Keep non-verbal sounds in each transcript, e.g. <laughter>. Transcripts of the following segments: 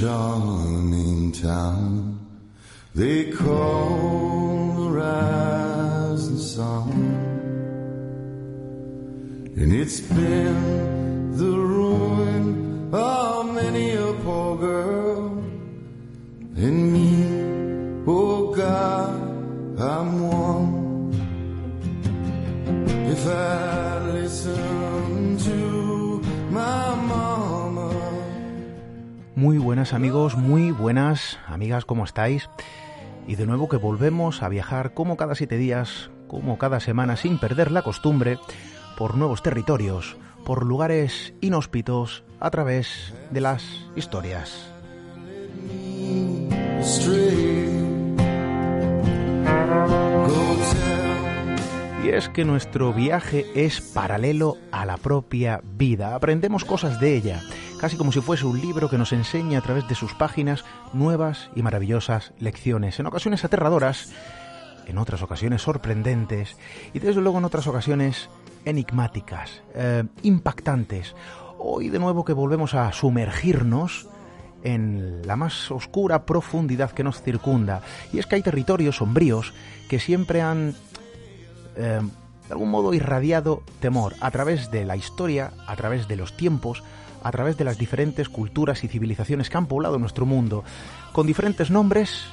charming town amigas, ¿cómo estáis? Y de nuevo que volvemos a viajar como cada siete días, como cada semana, sin perder la costumbre, por nuevos territorios, por lugares inhóspitos, a través de las historias. Y es que nuestro viaje es paralelo a la propia vida. Aprendemos cosas de ella, casi como si fuese un libro que nos enseña a través de sus páginas nuevas y maravillosas lecciones, en ocasiones aterradoras, en otras ocasiones sorprendentes y desde luego en otras ocasiones enigmáticas, eh, impactantes. Hoy de nuevo que volvemos a sumergirnos en la más oscura profundidad que nos circunda. Y es que hay territorios sombríos que siempre han, eh, de algún modo, irradiado temor a través de la historia, a través de los tiempos, a través de las diferentes culturas y civilizaciones que han poblado nuestro mundo, con diferentes nombres,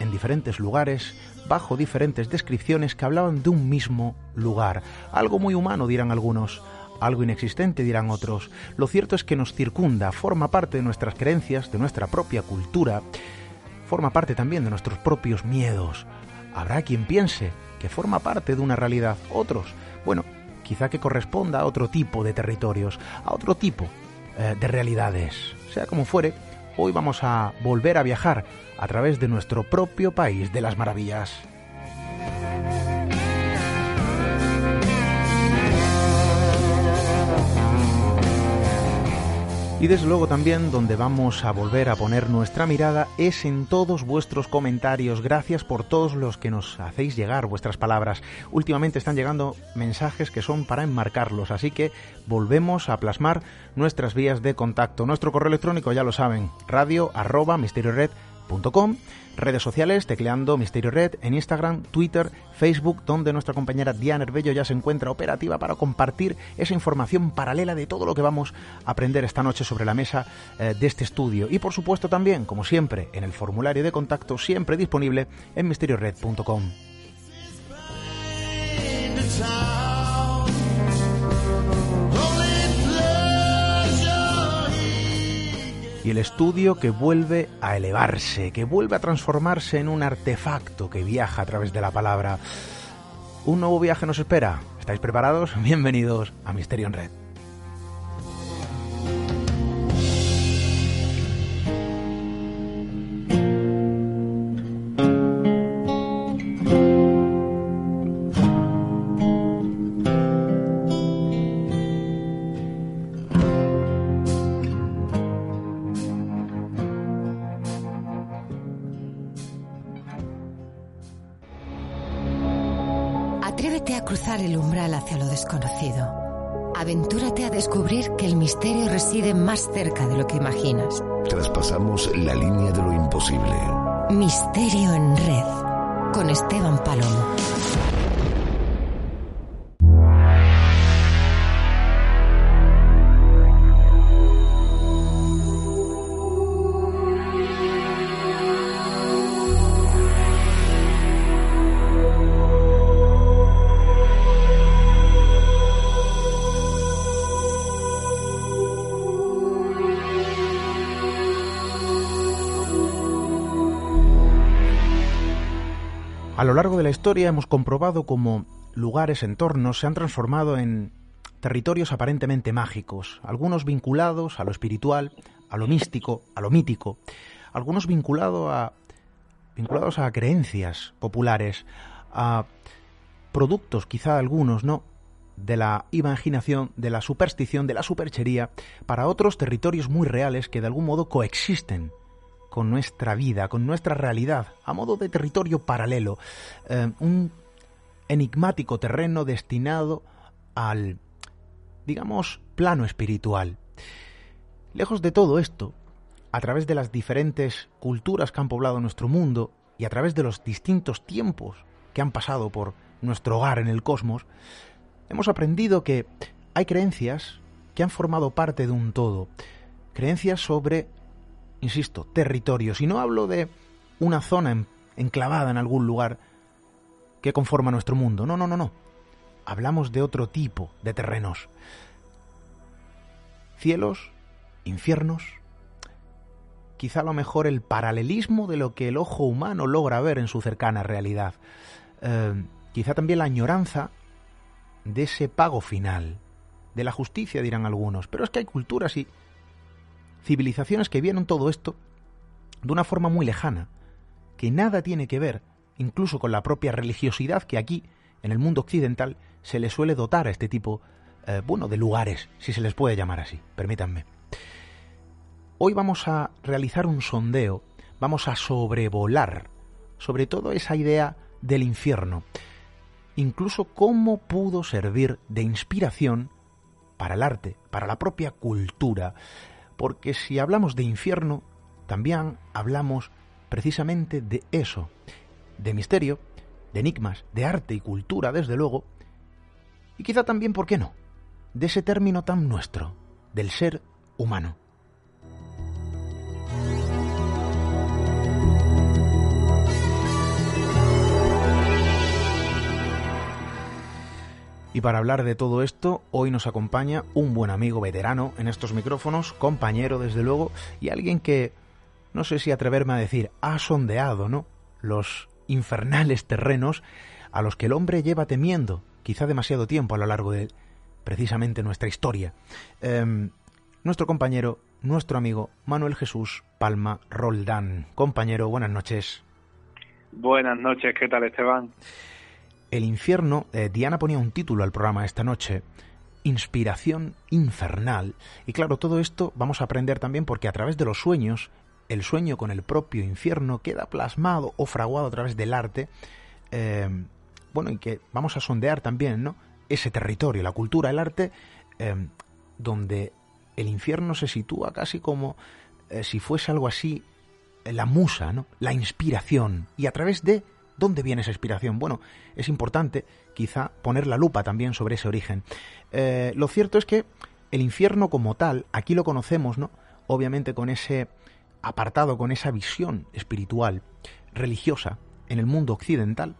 en diferentes lugares, bajo diferentes descripciones que hablaban de un mismo lugar. Algo muy humano, dirán algunos, algo inexistente, dirán otros. Lo cierto es que nos circunda, forma parte de nuestras creencias, de nuestra propia cultura, forma parte también de nuestros propios miedos. Habrá quien piense que forma parte de una realidad, otros, bueno, quizá que corresponda a otro tipo de territorios, a otro tipo eh, de realidades. Sea como fuere, hoy vamos a volver a viajar a través de nuestro propio país de las maravillas. Y desde luego también donde vamos a volver a poner nuestra mirada es en todos vuestros comentarios. Gracias por todos los que nos hacéis llegar vuestras palabras. Últimamente están llegando mensajes que son para enmarcarlos, así que volvemos a plasmar nuestras vías de contacto. Nuestro correo electrónico ya lo saben, radio redes sociales tecleando Misterio Red en Instagram, Twitter, Facebook, donde nuestra compañera Diana Herbello ya se encuentra operativa para compartir esa información paralela de todo lo que vamos a aprender esta noche sobre la mesa eh, de este estudio. Y por supuesto también, como siempre, en el formulario de contacto siempre disponible en misteriored.com. y el estudio que vuelve a elevarse, que vuelve a transformarse en un artefacto que viaja a través de la palabra. Un nuevo viaje nos espera. ¿Estáis preparados? <laughs> Bienvenidos a Misterio en Red. La línea de lo imposible. Misterio en red. Con Esteban Palomo. De la historia hemos comprobado cómo lugares, entornos se han transformado en territorios aparentemente mágicos, algunos vinculados a lo espiritual, a lo místico, a lo mítico, algunos vinculados a, vinculados a creencias populares, a productos, quizá algunos, ¿no? de la imaginación, de la superstición, de la superchería, para otros territorios muy reales que de algún modo coexisten con nuestra vida, con nuestra realidad, a modo de territorio paralelo, eh, un enigmático terreno destinado al, digamos, plano espiritual. Lejos de todo esto, a través de las diferentes culturas que han poblado nuestro mundo y a través de los distintos tiempos que han pasado por nuestro hogar en el cosmos, hemos aprendido que hay creencias que han formado parte de un todo, creencias sobre, insisto, territorios, y no hablo de una zona enclavada en algún lugar que conforma nuestro mundo, no, no, no, no, hablamos de otro tipo de terrenos, cielos, infiernos, quizá a lo mejor el paralelismo de lo que el ojo humano logra ver en su cercana realidad. Eh, quizá también la añoranza de ese pago final, de la justicia, dirán algunos. Pero es que hay culturas y civilizaciones que vieron todo esto de una forma muy lejana, que nada tiene que ver incluso con la propia religiosidad que aquí, en el mundo occidental, se le suele dotar a este tipo, eh, bueno, de lugares, si se les puede llamar así, permítanme. Hoy vamos a realizar un sondeo, vamos a sobrevolar sobre todo esa idea del infierno, incluso cómo pudo servir de inspiración para el arte, para la propia cultura, porque si hablamos de infierno, también hablamos precisamente de eso, de misterio, de enigmas, de arte y cultura, desde luego, y quizá también, ¿por qué no?, de ese término tan nuestro, del ser humano. Y para hablar de todo esto, hoy nos acompaña un buen amigo veterano en estos micrófonos, compañero desde luego, y alguien que, no sé si atreverme a decir, ha sondeado, ¿no? Los infernales terrenos a los que el hombre lleva temiendo, quizá demasiado tiempo a lo largo de precisamente nuestra historia. Em, nuestro compañero, nuestro amigo Manuel Jesús Palma Roldán. Compañero, buenas noches. Buenas noches, ¿qué tal Esteban? El infierno, eh, Diana ponía un título al programa esta noche, Inspiración infernal. Y claro, todo esto vamos a aprender también porque a través de los sueños, el sueño con el propio infierno queda plasmado o fraguado a través del arte. Eh, bueno, y que vamos a sondear también, ¿no? Ese territorio, la cultura, el arte, eh, donde el infierno se sitúa casi como si fuese algo así, la musa, ¿no? La inspiración. Y a través de ¿Dónde viene esa inspiración? Bueno, es importante quizá poner la lupa también sobre ese origen. Eh, lo cierto es que el infierno como tal, aquí lo conocemos, ¿no? Obviamente con ese apartado, con esa visión espiritual, religiosa, en el mundo occidental.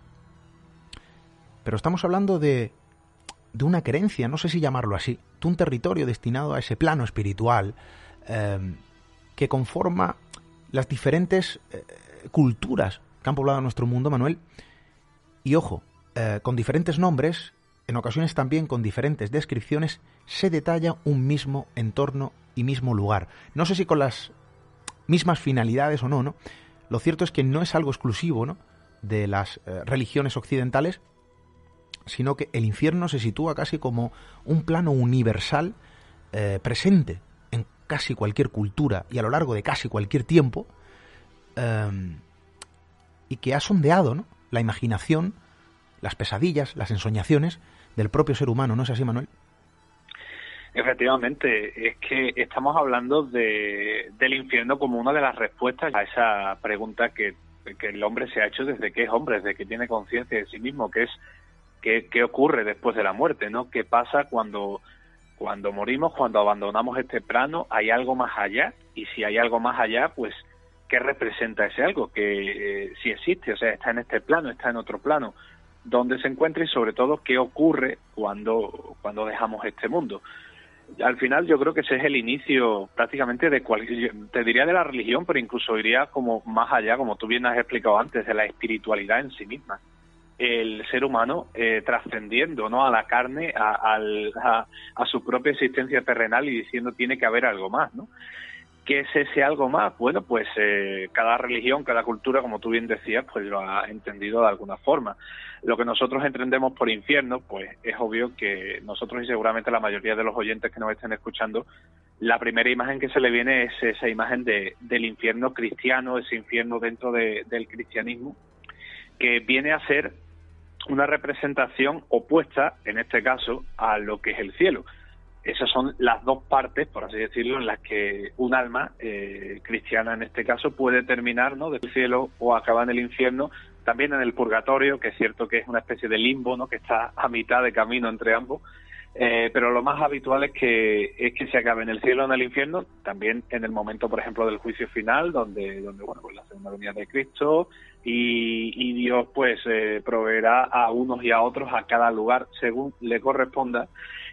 Pero estamos hablando de, de una creencia, no sé si llamarlo así, de un territorio destinado a ese plano espiritual eh, que conforma las diferentes eh, culturas que han poblado nuestro mundo, Manuel. Y ojo, eh, con diferentes nombres, en ocasiones también con diferentes descripciones, se detalla un mismo entorno y mismo lugar. No sé si con las mismas finalidades o no, ¿no? Lo cierto es que no es algo exclusivo, ¿no? de las eh, religiones occidentales, sino que el infierno se sitúa casi como un plano universal eh, presente en casi cualquier cultura y a lo largo de casi cualquier tiempo, em, y que ha sondeado ¿no? la imaginación, las pesadillas, las ensoñaciones del propio ser humano, ¿no es así, Manuel? Efectivamente, es que estamos hablando de, del infierno como una de las respuestas a esa pregunta que, que el hombre se ha hecho desde que es hombre, desde que tiene conciencia de sí mismo, que es qué, qué ocurre después de la muerte, ¿no? ¿Qué pasa cuando, cuando morimos, cuando abandonamos este plano? ¿Hay algo más allá? Y si hay algo más allá, pues qué representa ese algo, que eh, si existe, o sea, está en este plano, está en otro plano, dónde se encuentra y sobre todo qué ocurre cuando, cuando dejamos este mundo. Al final yo creo que ese es el inicio prácticamente de cualquier, te diría de la religión, pero incluso iría como más allá, como tú bien has explicado antes, de la espiritualidad en sí misma. El ser humano eh, trascendiendo ¿no? a la carne, a, a, a su propia existencia terrenal y diciendo tiene que haber algo más, ¿no? ¿Qué es ese algo más? Bueno, pues eh, cada religión, cada cultura, como tú bien decías, pues lo ha entendido de alguna forma. Lo que nosotros entendemos por infierno, pues es obvio que nosotros y seguramente la mayoría de los oyentes que nos estén escuchando, la primera imagen que se le viene es esa imagen de, del infierno cristiano, ese infierno dentro del cristianismo, que viene a ser una representación opuesta, en este caso, a lo que es el cielo esas son las dos partes, por así decirlo, en las que un alma eh, cristiana en este caso puede terminar ¿no? del cielo o acabar en el infierno, también en el purgatorio, que es cierto que es una especie de limbo, ¿no? que está a mitad de camino entre ambos, eh, pero lo más habitual es que es que se acabe en el cielo o en el infierno, también en el momento, por ejemplo, del juicio final, donde, donde bueno, pues la segunda venida de Cristo y, y Dios pues eh, proveerá a unos y a otros a cada lugar según le corresponda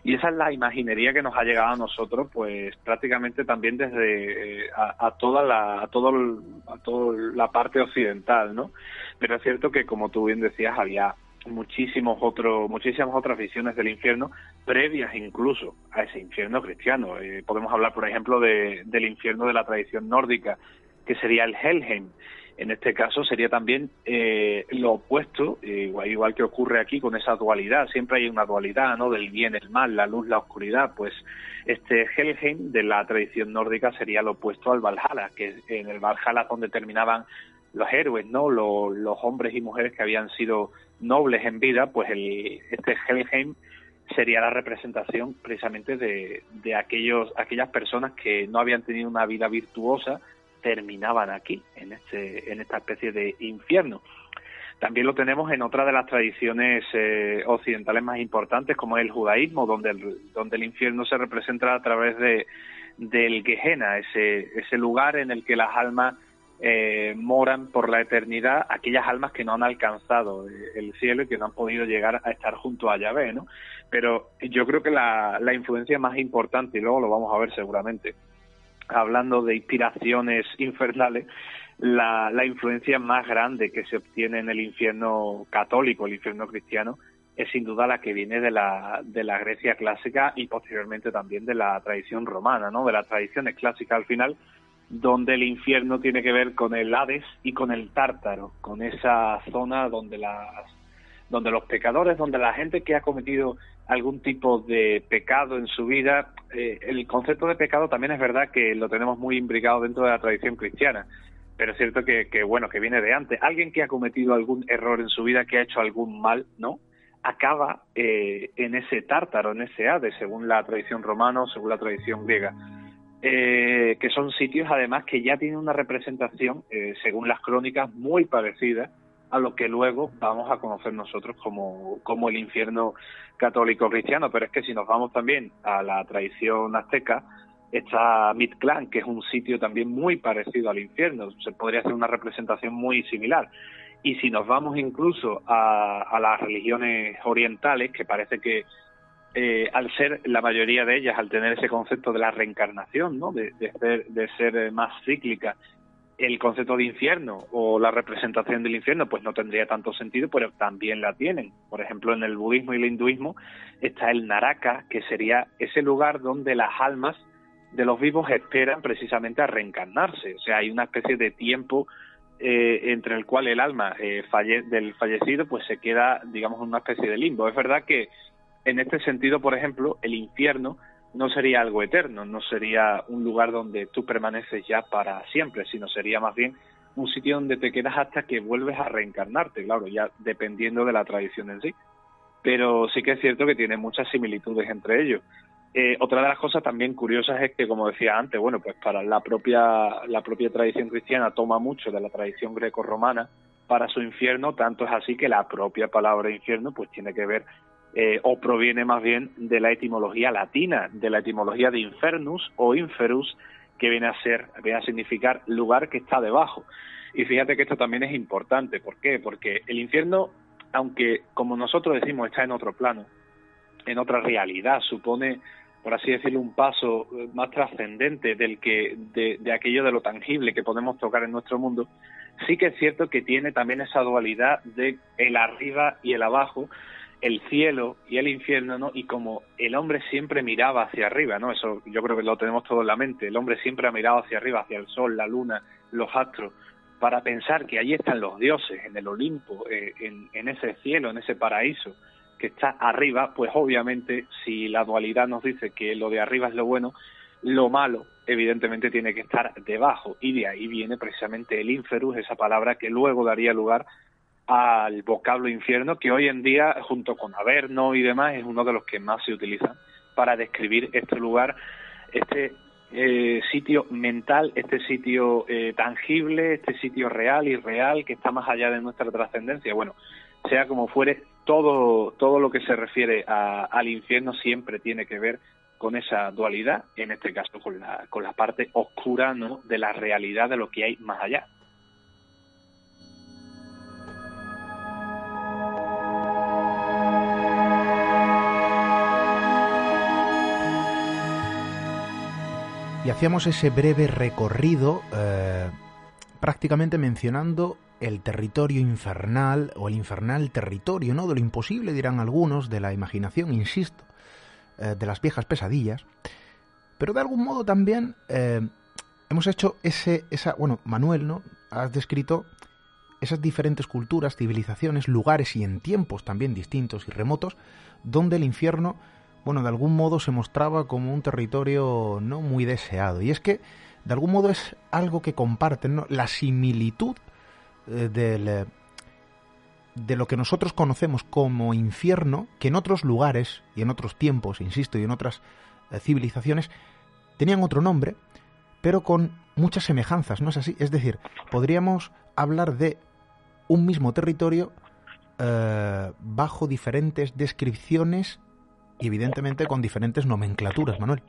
y esa es la imaginería que nos ha llegado a nosotros pues prácticamente también desde eh, a, toda la a todo a toda la parte occidental no pero es cierto que como tú bien decías había muchísimos otros muchísimas otras visiones del infierno previas incluso a ese infierno cristiano. Eh, podemos hablar por ejemplo de, del infierno de la tradición nórdica que sería el Helheim en este caso sería también eh, lo opuesto, igual, que ocurre aquí con esa dualidad. Siempre hay una dualidad, ¿no? Del bien, el mal, la luz, la oscuridad. Pues este Helheim de la tradición nórdica sería lo opuesto al Valhalla, que en el Valhalla donde terminaban los héroes, ¿no? Los, hombres y mujeres que habían sido nobles en vida, pues el, este Helheim sería la representación precisamente de, de aquellos, aquellas personas que no habían tenido una vida virtuosa, terminaban aquí, en, este, en esta especie de infierno. También lo tenemos en otra de las tradiciones eh, occidentales más importantes, como el judaísmo, donde el, donde el infierno se representa a través de, del Gehenna, ese, ese lugar en el que las almas eh, moran por la eternidad, aquellas almas que no han alcanzado eh, el cielo y que no han podido llegar a estar junto a Yahvé, ¿no? Pero yo creo que la, la influencia más importante, y luego lo vamos a ver seguramente, hablando de inspiraciones infernales, la, la, influencia más grande que se obtiene en el infierno católico, el infierno cristiano, es sin duda la que viene de la, de la Grecia clásica y posteriormente también de la tradición romana, ¿no? de las tradiciones clásicas al final, donde el infierno tiene que ver con el Hades y con el Tártaro, con esa zona donde las donde los pecadores, donde la gente que ha cometido algún tipo de pecado en su vida, eh, el concepto de pecado también es verdad que lo tenemos muy imbricado dentro de la tradición cristiana, pero es cierto que, bueno, que viene de antes. Alguien que ha cometido algún error en su vida, que ha hecho algún mal, ¿no? Acaba eh, en ese tártaro, en ese Hades, según la tradición romana según la tradición griega. Eh, que son sitios además que ya tienen una representación, según las crónicas, muy parecida a lo que luego vamos a conocer nosotros como, como el infierno católico cristiano. Pero es que si nos vamos también a la tradición azteca, está Mictlán, que es un sitio también muy parecido al infierno. Se podría hacer una representación muy similar. Y si nos vamos incluso a, a las religiones orientales, que parece que eh, al ser la mayoría de ellas, al tener ese concepto de la reencarnación, ¿no? de, de, ser, de ser más cíclica el concepto de infierno o la representación del infierno pues no tendría tanto sentido, pero también la tienen. Por ejemplo, en el budismo y el hinduismo está el Naraka, que sería ese lugar donde las almas de los vivos esperan precisamente a reencarnarse. O sea, hay una especie de tiempo eh, entre el cual el alma eh, del fallecido pues se queda, digamos, en una especie de limbo. Es verdad que en este sentido, por ejemplo, el infierno no sería algo eterno, no sería un lugar donde tú permaneces ya para siempre, sino sería más bien un sitio donde te quedas hasta que vuelves a reencarnarte, claro, ya dependiendo de la tradición en sí. Pero sí que es cierto que tiene muchas similitudes entre ellos. Eh, otra de las cosas también curiosas es que, como decía antes, bueno, pues para la propia, la propia tradición cristiana toma mucho de la tradición greco-romana para su infierno, tanto es así que la propia palabra infierno pues tiene que ver eh, o proviene más bien de la etimología latina, de la etimología de infernus o inferus, que viene a ser, viene a significar lugar que está debajo. Y fíjate que esto también es importante, ¿por qué? Porque el infierno, aunque como nosotros decimos está en otro plano, en otra realidad, supone, por así decirlo, un paso eh, más trascendente del que de, de aquello de lo tangible que podemos tocar en nuestro mundo, sí que es cierto que tiene también esa dualidad de el arriba y el abajo, el cielo y el infierno, ¿no? Y como el hombre siempre miraba hacia arriba, ¿no? Eso yo creo que lo tenemos todo en la mente. El hombre siempre ha mirado hacia arriba, hacia el sol, la luna, los astros, para pensar que allí están los dioses, en el Olimpo, eh, en, en ese cielo, en ese paraíso que está arriba, pues obviamente si la dualidad nos dice que lo de arriba es lo bueno, lo malo evidentemente tiene que estar debajo y de ahí viene precisamente el inferus, esa palabra que luego daría lugar al vocablo infierno, que hoy en día, junto con Averno y demás, es uno de los que más se utilizan para describir este lugar, este eh, sitio mental, este sitio eh, tangible, este sitio real y real que está más allá de nuestra trascendencia. Bueno, sea como fuere, todo, todo lo que se refiere al infierno siempre tiene que ver con esa dualidad, en este caso con la, con la parte oscura ¿no? de la realidad de lo que hay más allá. Y hacíamos ese breve recorrido eh, prácticamente mencionando el territorio infernal o el infernal territorio, ¿no? De lo imposible, dirán algunos, de la imaginación, insisto, eh, de las viejas pesadillas. Pero de algún modo también eh, hemos hecho ese, esa, bueno, Manuel, ¿no? Has descrito esas diferentes culturas, civilizaciones, lugares y en tiempos también distintos y remotos, donde el infierno bueno, de algún modo se mostraba como un territorio no muy deseado. Y es que, de algún modo, es algo que comparten, la similitud eh, del, de lo que nosotros conocemos como infierno, que en otros lugares y en otros tiempos, insisto, y en otras eh, civilizaciones, tenían otro nombre, pero con muchas semejanzas, ¿no es así? Es decir, podríamos hablar de un mismo territorio eh, bajo diferentes descripciones y evidentemente con diferentes nomenclaturas, Manuel.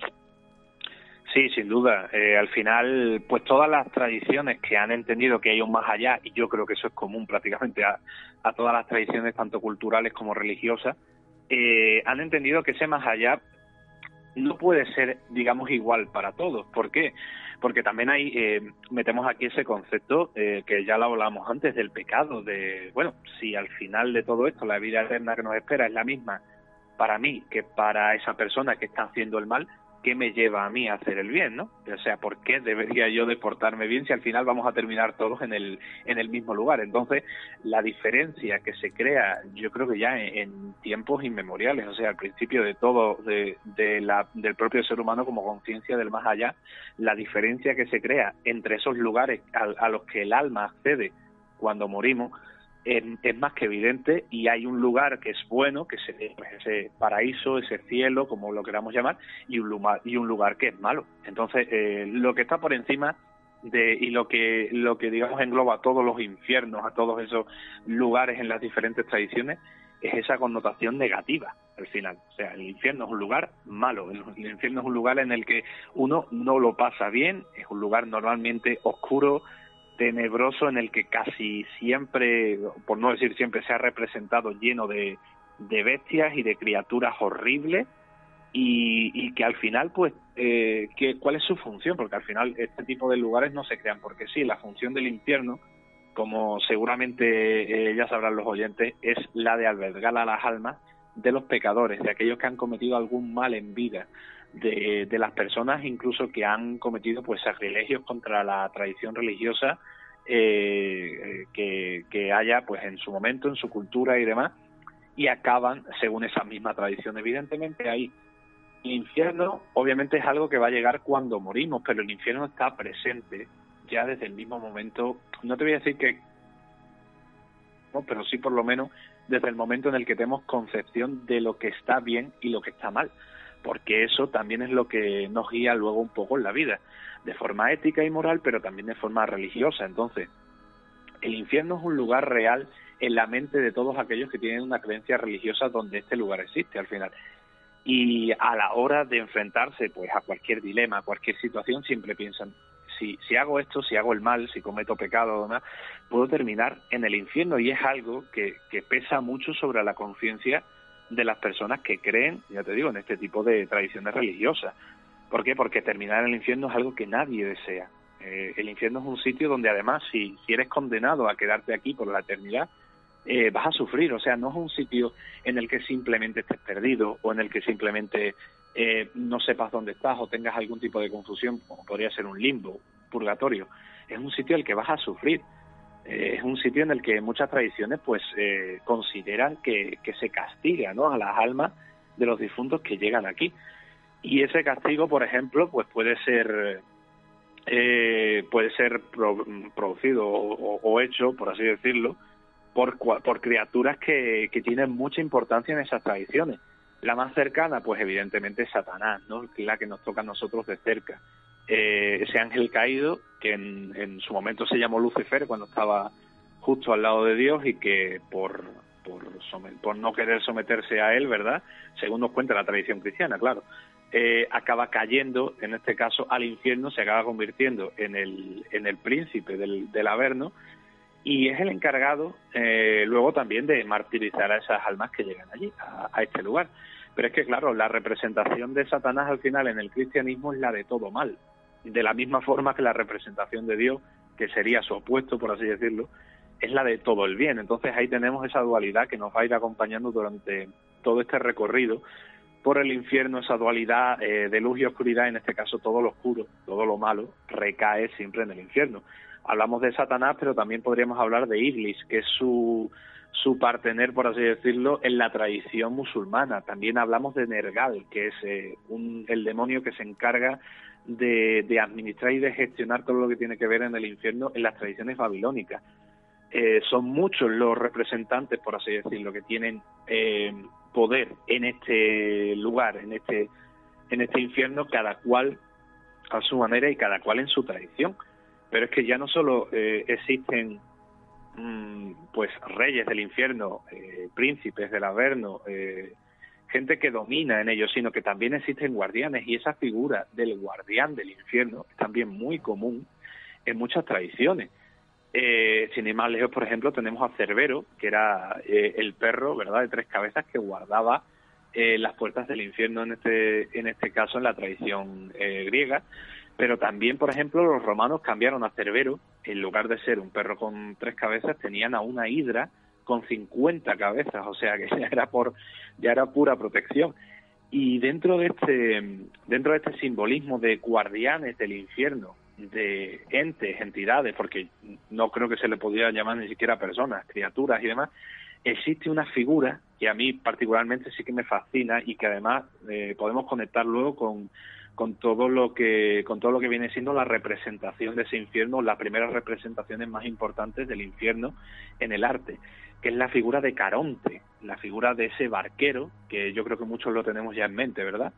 Sí, sin duda. Eh, al final, pues todas las tradiciones que han entendido que hay un más allá, y yo creo que eso es común prácticamente a, todas las tradiciones, tanto culturales como religiosas, eh, han entendido que ese más allá no puede ser, digamos, igual para todos. ¿Por qué? Porque también hay, eh, metemos aquí ese concepto que ya lo hablamos antes del pecado, de, bueno, si al final de todo esto la vida eterna que nos espera es la misma para mí que para esa persona que está haciendo el mal, ¿qué me lleva a mí a hacer el bien, no? O sea, ¿por qué debería yo de portarme bien si al final vamos a terminar todos en el, en el mismo lugar? Entonces, la diferencia que se crea, yo creo que ya en, tiempos inmemoriales, o sea, al principio de todo, de, la, del propio ser humano como conciencia del más allá, la diferencia que se crea entre esos lugares a los que el alma accede cuando morimos, es, más que evidente y hay un lugar que es bueno, que es ese paraíso, ese cielo, como lo queramos llamar, y un lugar, y un lugar que es malo. Entonces, eh, lo que está por encima de, y lo que, lo que digamos engloba a todos los infiernos, a todos esos lugares en las diferentes tradiciones, es esa connotación negativa al final. O sea, el infierno es un lugar malo, el, infierno es un lugar en el que uno no lo pasa bien, es un lugar normalmente oscuro, tenebroso en el que casi siempre, por no decir siempre, se ha representado lleno de, bestias y de criaturas horribles y, que al final, pues, eh, ¿cuál es su función? Porque al final este tipo de lugares no se crean porque sí, la función del infierno, como seguramente eh, ya sabrán los oyentes, es la de albergar a las almas de los pecadores, de aquellos que han cometido algún mal en vida, de, las personas incluso que han cometido pues sacrilegios contra la tradición religiosa eh, que, que, haya pues en su momento, en su cultura y demás, y acaban según esa misma tradición. Evidentemente hay el infierno, obviamente es algo que va a llegar cuando morimos, pero el infierno está presente ya desde el mismo momento, no te voy a decir que, no, pero sí por lo menos desde el momento en el que tenemos concepción de lo que está bien y lo que está mal porque eso también es lo que nos guía luego un poco en la vida, de forma ética y moral, pero también de forma religiosa. Entonces, el infierno es un lugar real en la mente de todos aquellos que tienen una creencia religiosa donde este lugar existe al final. Y a la hora de enfrentarse pues a cualquier dilema, a cualquier situación, siempre piensan, si, si hago esto, si hago el mal, si cometo pecado o demás, puedo terminar en el infierno y es algo que, que pesa mucho sobre la conciencia de las personas que creen, ya te digo, en este tipo de tradiciones religiosas. ¿Por qué? Porque terminar en el infierno es algo que nadie desea. Eh, el infierno es un sitio donde además si, si eres condenado a quedarte aquí por la eternidad, eh, vas a sufrir. O sea, no es un sitio en el que simplemente estés perdido o en el que simplemente eh, no sepas dónde estás o tengas algún tipo de confusión, como podría ser un limbo, purgatorio. Es un sitio el que vas a sufrir. Eh, es un sitio en el que muchas tradiciones pues eh, consideran que, se castiga ¿no? a las almas de los difuntos que llegan aquí y ese castigo por ejemplo pues puede ser eh, puede ser producido o, hecho por así decirlo por, por criaturas que, que tienen mucha importancia en esas tradiciones La más cercana, pues evidentemente es Satanás, ¿no? la que nos toca a nosotros de cerca. Eh, ese ángel caído, que en, su momento se llamó Lucifer cuando estaba justo al lado de Dios y que por, por, por no querer someterse a él, ¿verdad? Según nos cuenta la tradición cristiana, claro, eh, acaba cayendo, en este caso, al infierno, se acaba convirtiendo en el, en el príncipe del, del Averno y es el encargado eh, luego también de martirizar a esas almas que llegan allí, a, este lugar. Pero es que, claro, la representación de Satanás al final en el cristianismo es la de todo mal, de la misma forma que la representación de Dios, que sería su opuesto, por así decirlo, es la de todo el bien. Entonces ahí tenemos esa dualidad que nos va a ir acompañando durante todo este recorrido por el infierno, esa dualidad eh, de luz y oscuridad, en este caso todo lo oscuro, todo lo malo, recae siempre en el infierno hablamos de Satanás, pero también podríamos hablar de Iblis, que es su, su partener, por así decirlo, en la tradición musulmana. También hablamos de Nergal, que es eh, el demonio que se encarga de, de, administrar y de gestionar todo lo que tiene que ver en el infierno en las tradiciones babilónicas. Eh, son muchos los representantes, por así decirlo, que tienen eh, poder en este lugar, en este, en este infierno, cada cual a su manera y cada cual en su tradición. Pero es que ya no solo eh, existen mm, pues reyes del infierno, eh, príncipes del Averno, eh, gente que domina en ellos, sino que también existen guardianes y esa figura del guardián del infierno es también muy común en muchas tradiciones. sin ir más lejos, por ejemplo, tenemos a Cerbero, que era el perro, ¿verdad?, de tres cabezas que guardaba las puertas del infierno en este, en este caso en la tradición griega. Pero también, por ejemplo, los romanos cambiaron a Cerbero, en lugar de ser un perro con tres cabezas, tenían a una hidra con 50 cabezas, o sea que ya era por ya era pura protección. Y dentro de este dentro de este simbolismo de guardianes del infierno, de entes, entidades, porque no creo que se le pudiera llamar ni siquiera personas, criaturas y demás, existe una figura que a mí particularmente sí que me fascina y que además eh, podemos conectar luego con con todo lo que con todo lo que viene siendo la representación de ese infierno, las primeras representaciones más importantes del infierno en el arte, que es la figura de Caronte, la figura de ese barquero, que yo creo que muchos lo tenemos ya en mente, ¿verdad?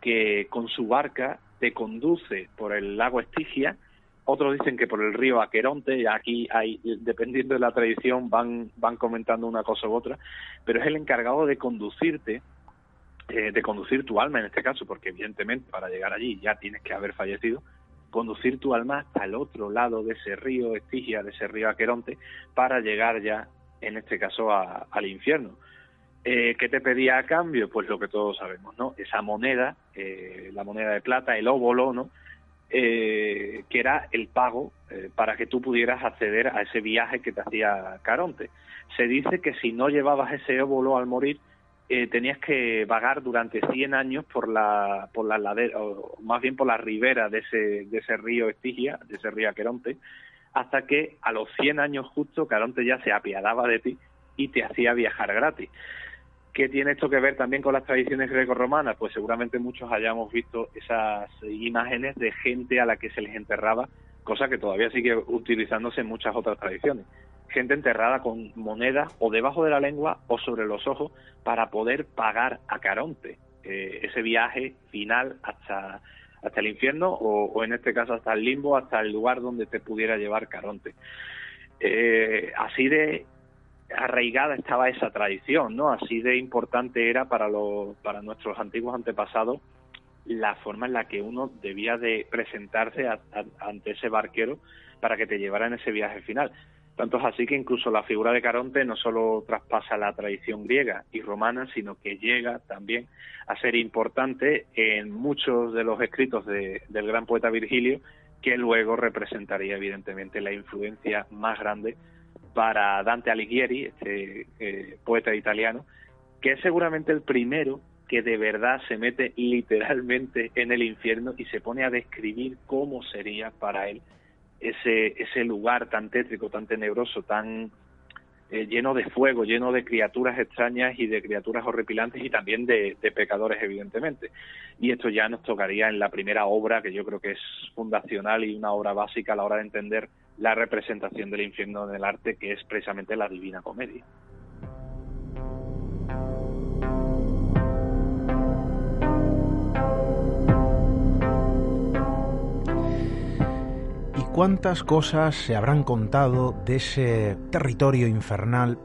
Que con su barca te conduce por el lago Estigia, otros dicen que por el río Aqueronte, aquí hay, dependiendo de la tradición, van, van comentando una cosa u otra, pero es el encargado de conducirte eh, de conducir tu alma en este caso, porque evidentemente para llegar allí ya tienes que haber fallecido, conducir tu alma hasta el otro lado de ese río Estigia, de ese río Aqueronte, para llegar ya, en este caso, al infierno. Eh, ¿Qué te pedía a cambio? Pues lo que todos sabemos, ¿no? Esa moneda, eh, la moneda de plata, el óbolo, ¿no? que era el pago para que tú pudieras acceder a ese viaje que te hacía Caronte. Se dice que si no llevabas ese óbolo al morir, eh, tenías que vagar durante 100 años por la por la ladera o más bien por la ribera de ese de ese río Estigia, de ese río Aqueronte, hasta que a los 100 años justo Caronte ya se apiadaba de ti y te hacía viajar gratis. ¿Qué tiene esto que ver también con las tradiciones greco-romanas? Pues seguramente muchos hayamos visto esas imágenes de gente a la que se les enterraba, cosa que todavía sigue utilizándose en muchas otras tradiciones gente enterrada con monedas o debajo de la lengua o sobre los ojos para poder pagar a Caronte eh, ese viaje final hasta, hasta el infierno o, en este caso hasta el limbo, hasta el lugar donde te pudiera llevar Caronte. Eh, así de arraigada estaba esa tradición, ¿no? Así de importante era para los para nuestros antiguos antepasados la forma en la que uno debía de presentarse ante ese barquero para que te llevara en ese viaje final. Tanto es así que incluso la figura de Caronte no solo traspasa la tradición griega y romana, sino que llega también a ser importante en muchos de los escritos del gran poeta Virgilio, que luego representaría evidentemente la influencia más grande para Dante Alighieri, este eh, poeta italiano, que es seguramente el primero que de verdad se mete literalmente en el infierno y se pone a describir cómo sería para él ese, ese lugar tan tétrico, tan tenebroso, tan eh, lleno de fuego, lleno de criaturas extrañas y de criaturas horripilantes y también de, pecadores, evidentemente. Y esto ya nos tocaría en la primera obra, que yo creo que es fundacional y una obra básica a la hora de entender la representación del infierno en el arte, que es precisamente la Divina Comedia. Cuántas cosas se habrán contado de ese territorio infernal.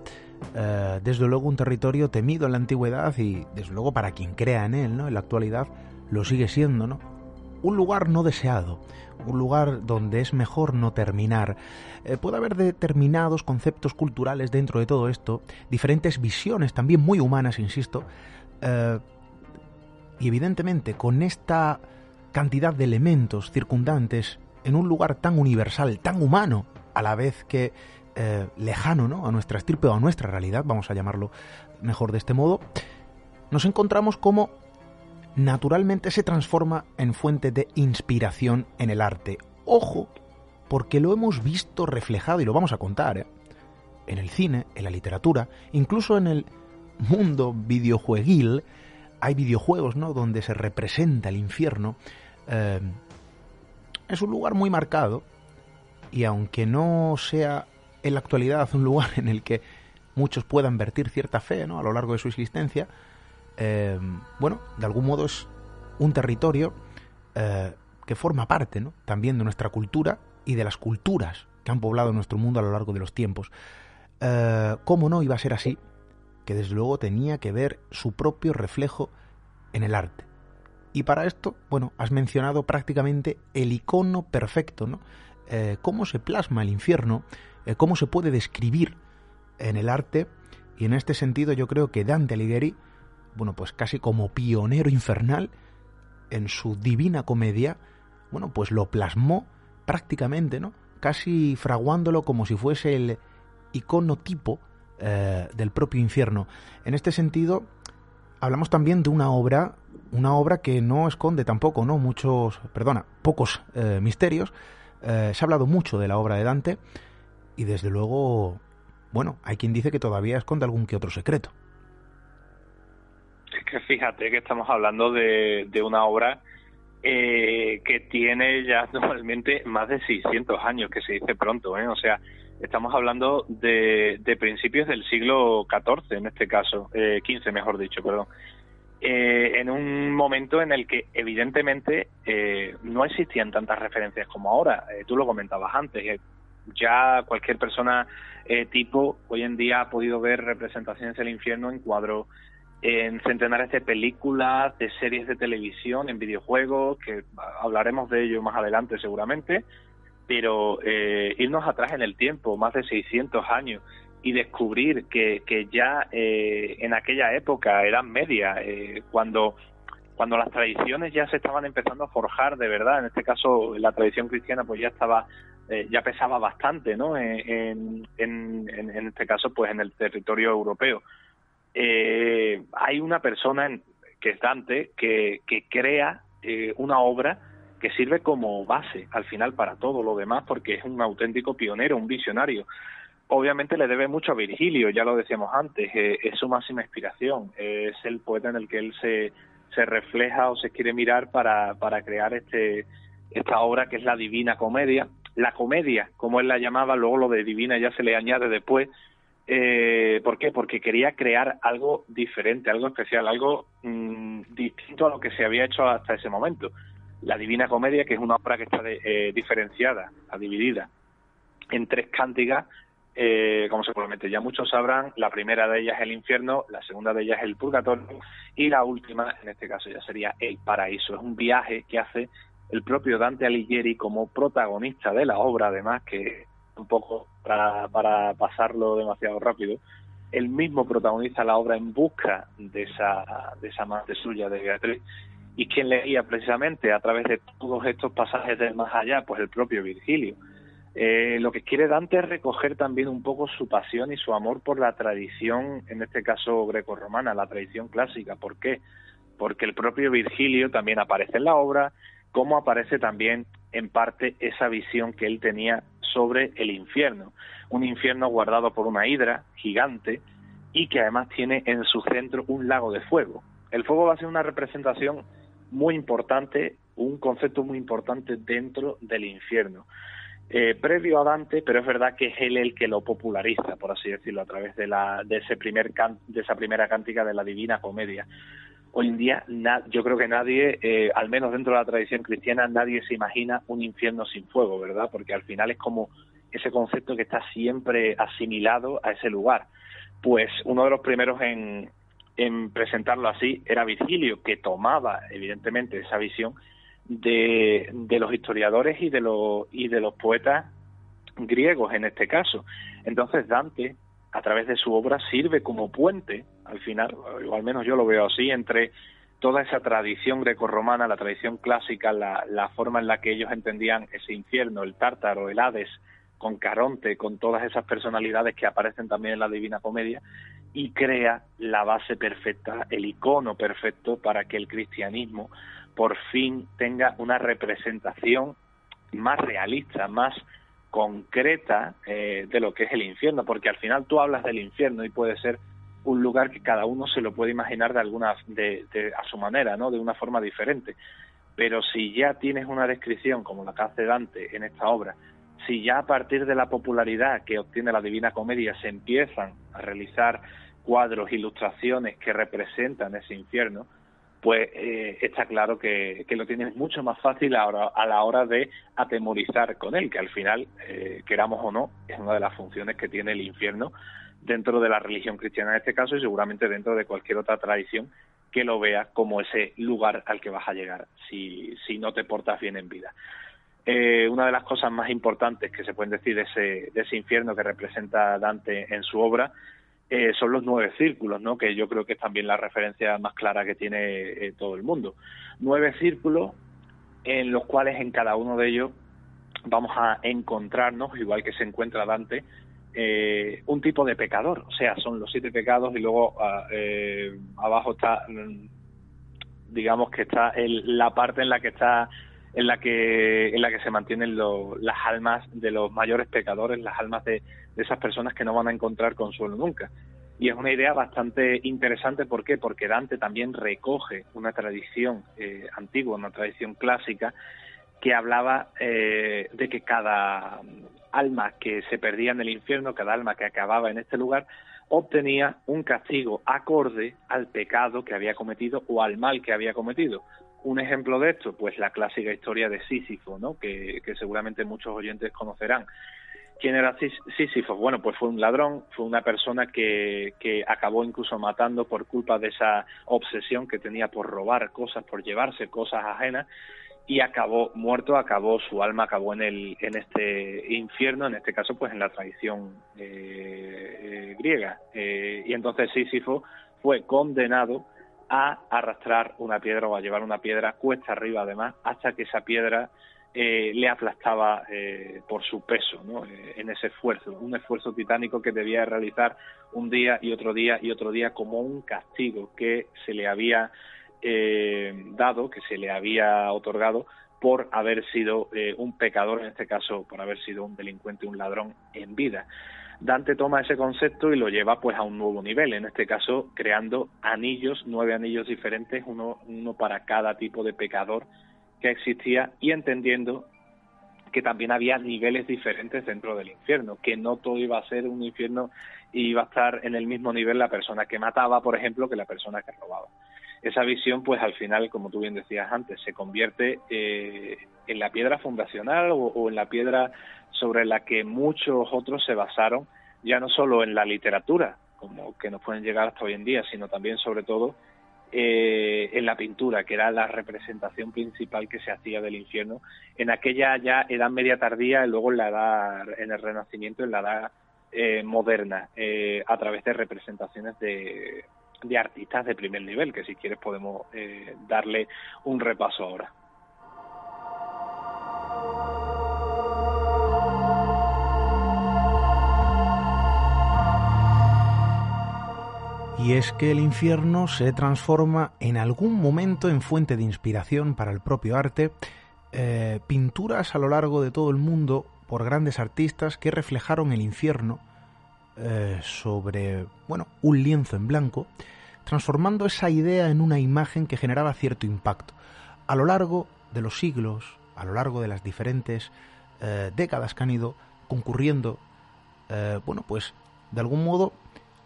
Eh, desde luego un territorio temido en la antigüedad y desde luego para quien crea en él, ¿no? En la actualidad lo sigue siendo, ¿no? Un lugar no deseado, un lugar donde es mejor no terminar. Eh, puede haber determinados conceptos culturales dentro de todo esto, diferentes visiones también muy humanas, insisto, eh, y evidentemente con esta cantidad de elementos circundantes en un lugar tan universal, tan humano, a la vez que eh, lejano ¿no? a nuestra estirpe o a nuestra realidad, vamos a llamarlo mejor de este modo, nos encontramos como naturalmente se transforma en fuente de inspiración en el arte. Ojo, porque lo hemos visto reflejado y lo vamos a contar, ¿eh? en el cine, en la literatura, incluso en el mundo videojueguil, hay videojuegos, ¿no? Donde se representa el infierno. Eh, es un lugar muy marcado y aunque no sea en la actualidad un lugar <laughs> en el que muchos puedan vertir cierta fe. A lo largo de su existencia, eh, bueno, de algún modo es un territorio eh, que forma parte. También de nuestra cultura y de las culturas que han poblado nuestro mundo a lo largo de los tiempos. ¿Cómo no iba a ser así? que desde luego tenía que ver su propio reflejo en el arte. Y para esto, bueno, has mencionado prácticamente el icono perfecto, ¿no? Eh, cómo se plasma el infierno, eh, cómo se puede describir en el arte, y en este sentido yo creo que Dante Alighieri, bueno, pues casi como pionero infernal, en su divina comedia, bueno, pues lo plasmó prácticamente, ¿no? Casi fraguándolo como si fuese el icono tipo eh, del propio infierno. En este sentido, hablamos también de una obra, una obra que no esconde tampoco, ¿no? Muchos, perdona, pocos eh, misterios. Eh, se ha hablado mucho de la obra de Dante y desde luego, bueno, hay quien dice que todavía esconde algún que otro secreto. Es que fíjate que estamos hablando de, una obra que tiene ya normalmente más de 600 años, que se dice pronto, ¿eh? O sea, Estamos hablando de, principios del siglo XIV, en este caso, eh, XV mejor dicho, perdón. Eh, en un momento en el que evidentemente eh, no existían tantas referencias como ahora. Eh, tú lo comentabas antes. ya cualquier persona tipo hoy en día ha podido ver representaciones del infierno en cuadros, en centenares de películas, de series de televisión, en videojuegos, que hablaremos de ello más adelante seguramente pero eh, irnos atrás en el tiempo, más de 600 años, y descubrir que, que ya eh, en aquella época, edad media, eh, cuando, cuando las tradiciones ya se estaban empezando a forjar de verdad, en este caso la tradición cristiana pues ya estaba, ya pesaba bastante, ¿no? En, en, en, este caso pues en el territorio europeo. hay una persona que es Dante que, que crea una obra que sirve como base al final para todo lo demás porque es un auténtico pionero, un visionario. Obviamente le debe mucho a Virgilio, ya lo decíamos antes, eh, es su máxima inspiración, es el poeta en el que él se, se refleja o se quiere mirar para, para crear este, esta obra que es la Divina Comedia. La comedia, como él la llamaba, luego lo de divina ya se le añade después. Eh, ¿Por qué? Porque quería crear algo diferente, algo especial, algo mm, distinto a lo que se había hecho hasta ese momento la Divina Comedia, que es una obra que está eh, diferenciada, está dividida en tres cánticas, eh, como seguramente ya muchos sabrán, la primera de ellas es el infierno, la segunda de ellas es el purgatorio y la última, en este caso ya sería el paraíso. Es un viaje que hace el propio Dante Alighieri como protagonista de la obra, además, que un poco para, para pasarlo demasiado rápido, el mismo protagoniza la obra en busca de esa, de esa amante suya, de Beatriz, ¿Y quién leía precisamente a través de todos estos pasajes del más allá? Pues el propio Virgilio. Eh, lo que quiere Dante es recoger también un poco su pasión y su amor por la tradición, en este caso greco-romana, la tradición clásica. ¿Por qué? Porque el propio Virgilio también aparece en la obra, como aparece también en parte esa visión que él tenía sobre el infierno. Un infierno guardado por una hidra gigante y que además tiene en su centro un lago de fuego. El fuego va a ser una representación muy importante, un concepto muy importante dentro del infierno. Eh, previo a Dante, pero es verdad que es él el que lo populariza, por así decirlo, a través de, la, de, ese primer de esa primera cántica de la Divina Comedia. hoy en día yo creo que nadie, eh, al menos dentro de la tradición cristiana, nadie se imagina un infierno sin fuego, ¿verdad? Porque al final es como ese concepto que está siempre asimilado a ese lugar. Pues uno de los primeros en, en presentarlo así era Virgilio, que tomaba evidentemente esa visión de, los historiadores y de los, y de los poetas griegos en este caso. Entonces Dante, a través de su obra, sirve como puente, al final, o al menos yo lo veo así, entre toda esa tradición grecorromana, la tradición clásica, la, la forma en la que ellos entendían ese infierno, el tártaro, el Hades, con Caronte, con todas esas personalidades que aparecen también en la Divina Comedia, y crea la base perfecta, el icono perfecto para que el cristianismo por fin tenga una representación más realista, más concreta eh, de lo que es el infierno, porque al final tú hablas del infierno y puede ser un lugar que cada uno se lo puede imaginar de alguna de, a su manera, ¿no? De una forma diferente. Pero si ya tienes una descripción como la que hace Dante en esta obra, si ya a partir de la popularidad que obtiene la Divina Comedia se empiezan a realizar cuadros, ilustraciones que representan ese infierno, pues eh, está claro que, lo tienes mucho más fácil a, a, la hora de atemorizar con él, que al final, eh, queramos o no, es una de las funciones que tiene el infierno dentro de la religión cristiana en este caso y seguramente dentro de cualquier otra tradición que lo vea como ese lugar al que vas a llegar si, si no te portas bien en vida. Eh, una de las cosas más importantes que se pueden decir de ese, de ese infierno que representa Dante en su obra eh, son los nueve círculos, ¿no? que yo creo que es también la referencia más clara que tiene eh, todo el mundo. Nueve círculos en los cuales en cada uno de ellos vamos a encontrarnos, igual que se encuentra Dante, un tipo de pecador, o sea, son los siete pecados y luego ah, abajo está, mm, digamos que está la parte en la que está en la que en la que se mantienen las almas de los mayores pecadores, las almas de, esas personas que no van a encontrar consuelo nunca. Y es una idea bastante interesante, ¿por qué? Porque Dante también recoge una tradición eh, antigua, una tradición clásica, que hablaba eh, de que cada alma que se perdía en el infierno, cada alma que acababa en este lugar, obtenía un castigo acorde al pecado que había cometido o al mal que había cometido. Un ejemplo de esto, pues la clásica historia de Sísifo, ¿no? que, seguramente muchos oyentes conocerán. ¿Quién era Sísifo? Bueno, pues fue un ladrón, fue una persona que, que acabó incluso matando por culpa de esa obsesión que tenía por robar cosas, por llevarse cosas ajenas y acabó muerto, acabó su alma acabó en el en este infierno, en este caso pues en la tradición eh, eh, griega eh, y entonces Sísifo fue condenado a arrastrar una piedra o a llevar una piedra cuesta arriba además hasta que esa piedra eh, le aplastaba eh, por su peso ¿no? Eh, en ese esfuerzo, un esfuerzo titánico que debía realizar un día y otro día y otro día como un castigo que se le había dado, que se le había otorgado por haber sido un pecador, en este caso por haber sido un delincuente, un ladrón en vida. Dante toma ese concepto y lo lleva pues a un nuevo nivel, en este caso creando anillos, nueve anillos diferentes, uno, uno para cada tipo de pecador que existía y entendiendo que también había niveles diferentes dentro del infierno, que no todo iba a ser un infierno y iba a estar en el mismo nivel la persona que mataba, por ejemplo, que la persona que robaba. Esa visión, pues al final, como tú bien decías antes, se convierte eh, en la piedra fundacional o en la piedra sobre la que muchos otros se basaron, ya no solo en la literatura, como que nos pueden llegar hasta hoy en día, sino también, sobre todo, eh, en la pintura, que era la representación principal que se hacía del infierno en aquella ya edad media tardía y luego en la edad, en el Renacimiento, en la edad eh, moderna, eh, a través de representaciones de, de, artistas de primer nivel, que si quieres podemos darle un repaso ahora. Y es que el infierno se transforma en algún momento en fuente de inspiración para el propio arte. Eh, pinturas a lo largo de todo el mundo por grandes artistas que reflejaron el infierno eh, sobre, bueno, un lienzo en blanco, transformando esa idea en una imagen que generaba cierto impacto. A lo largo de los siglos, a lo largo de las diferentes eh, décadas que han ido concurriendo, bueno, pues de algún modo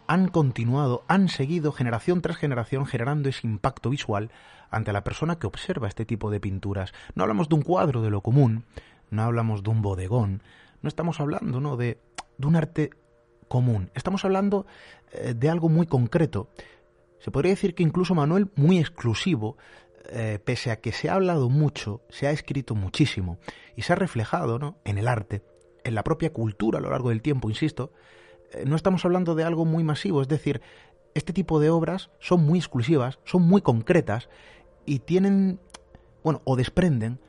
han continuado, han seguido generación tras generación generando ese impacto visual ante la persona que observa este tipo de pinturas. No hablamos de un cuadro de lo común, no hablamos de un bodegón, no estamos hablando ¿no? de, de un arte común, estamos hablando eh, de algo muy concreto. Se podría decir que incluso Manuel muy exclusivo, eh, pese a que se ha hablado mucho, se ha escrito muchísimo y se ha reflejado ¿no? en el arte, en la propia cultura a lo largo del tiempo, insisto, eh, no estamos hablando de algo muy masivo, es decir, este tipo de obras son muy exclusivas, son muy concretas y tienen, bueno, o desprenden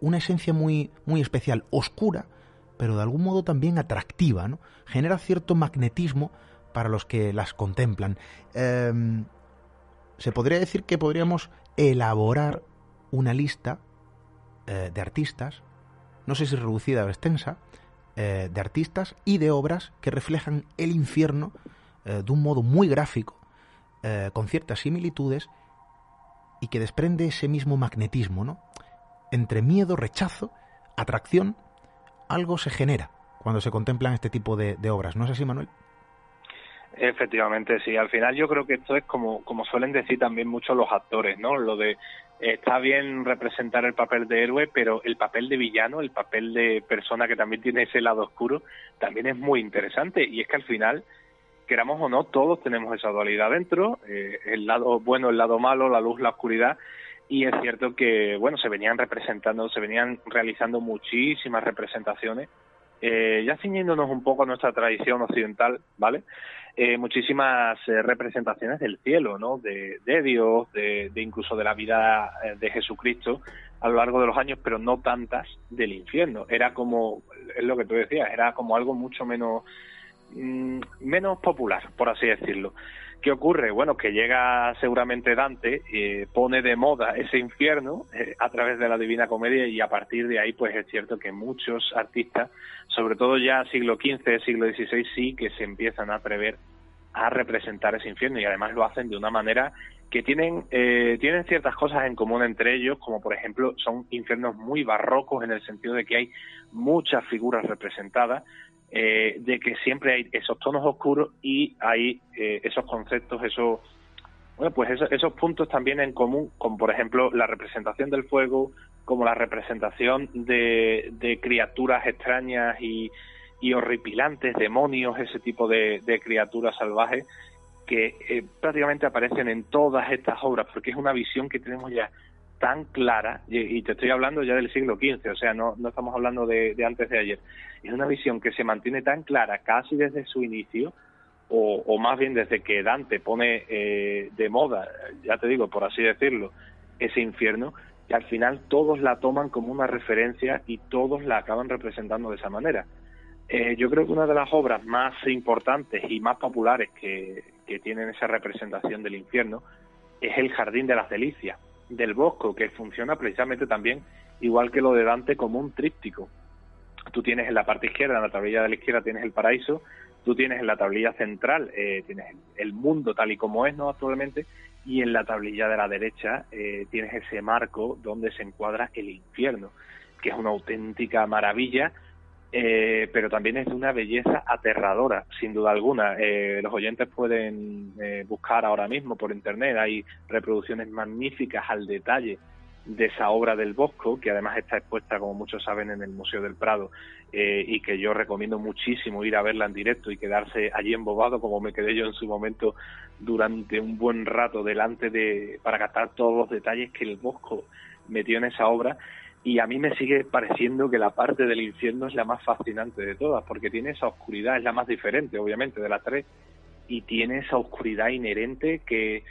una esencia muy, muy especial, oscura, pero de algún modo también atractiva, ¿no? Genera cierto magnetismo para los que las contemplan. Em, se podría decir que podríamos elaborar una lista eh, de artistas, no sé si reducida o extensa, eh, de artistas y de obras que reflejan el infierno eh, de un modo muy gráfico, con ciertas similitudes, y que desprende ese mismo magnetismo, ¿no? Entre miedo, rechazo, atracción, algo se genera cuando se contemplan este tipo de obras. ¿No es así, Manuel? Efectivamente, sí. Al final yo creo que esto es como, como suelen decir también muchos los actores, ¿no? Lo de está bien representar el papel de héroe, pero el papel de villano, el papel de persona que también tiene ese lado oscuro, también es muy interesante. Y es que al final, queramos o no, todos tenemos esa dualidad dentro, eh, el lado bueno, el lado malo, la luz, la oscuridad. Y es cierto que, bueno, se venían representando, se venían realizando muchísimas representaciones eh, ya ciñéndonos un poco a nuestra tradición occidental, ¿vale? Eh, muchísimas eh, representaciones del cielo, ¿no? De, Dios, de, incluso de la vida eh, de Jesucristo a lo largo de los años, pero no tantas del infierno. Era como, es lo que tú decías, era como algo mucho menos, mm, menos popular, por así decirlo. ¿Qué ocurre? Bueno, que llega seguramente Dante, eh, pone de moda ese infierno eh, a través de la Divina Comedia y a partir de ahí pues es cierto que muchos artistas, sobre todo ya siglo XV, siglo XVI, sí que se empiezan a prever a representar ese infierno y además lo hacen de una manera que tienen, eh, tienen ciertas cosas en común entre ellos, como por ejemplo son infiernos muy barrocos en el sentido de que hay muchas figuras representadas, eh, de que siempre hay esos tonos oscuros y hay eh, esos conceptos, esos, bueno, pues esos, puntos también en común, como por ejemplo la representación del fuego, como la representación de, criaturas extrañas y, horripilantes, demonios, ese tipo de, criaturas salvajes que eh, prácticamente aparecen en todas estas obras, porque es una visión que tenemos ya tan clara, y, te estoy hablando ya del siglo XV, o sea, no, estamos hablando de, antes de ayer, es una visión que se mantiene tan clara casi desde su inicio, o, más bien desde que Dante pone eh, de moda, ya te digo, por así decirlo, ese infierno, que al final todos la toman como una referencia y todos la acaban representando de esa manera. Eh, yo creo que una de las obras más importantes y más populares que tienen esa representación del infierno es El Jardín de las Delicias, del Bosco, que funciona precisamente también igual que lo de Dante como un tríptico. Tú tienes en la parte izquierda, en la tablilla de la izquierda tienes el paraíso, tú tienes en la tablilla central, eh, tienes el mundo tal y como es, ¿no? Actualmente, y en la tablilla de la derecha eh, tienes ese marco donde se encuadra el infierno, que es una auténtica maravilla eh, pero también es de una belleza aterradora, sin duda alguna. Eh, los oyentes pueden eh, buscar ahora mismo por internet, hay reproducciones magníficas al detalle de esa obra del Bosco, que además está expuesta, como muchos saben, en el Museo del Prado, y que yo recomiendo muchísimo ir a verla en directo y quedarse allí embobado, como me quedé yo en su momento durante un buen rato delante de, para captar todos los detalles que el Bosco metió en esa obra y a mí me sigue pareciendo que la parte del infierno es la más fascinante de todas, porque tiene esa oscuridad, es la más diferente, obviamente, de las tres, y tiene esa oscuridad inherente que,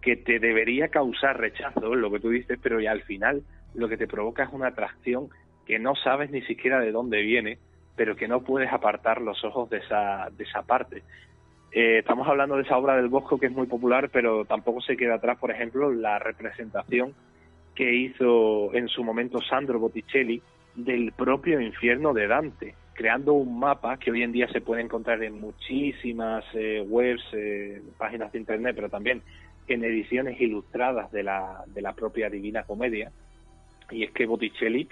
que te debería causar rechazo, lo que tú dices, pero ya al final lo que te provoca es una atracción que no sabes ni siquiera de dónde viene, pero que no puedes apartar los ojos de esa, de esa parte. Eh, estamos hablando de esa obra del Bosco que es muy popular, pero tampoco se queda atrás, por ejemplo, la representación que hizo en su momento Sandro Botticelli del propio infierno de Dante, creando un mapa que hoy en día se puede encontrar en muchísimas eh, webs, eh, páginas de internet, pero también en ediciones ilustradas de la, de la propia Divina Comedia. Y es que Botticelli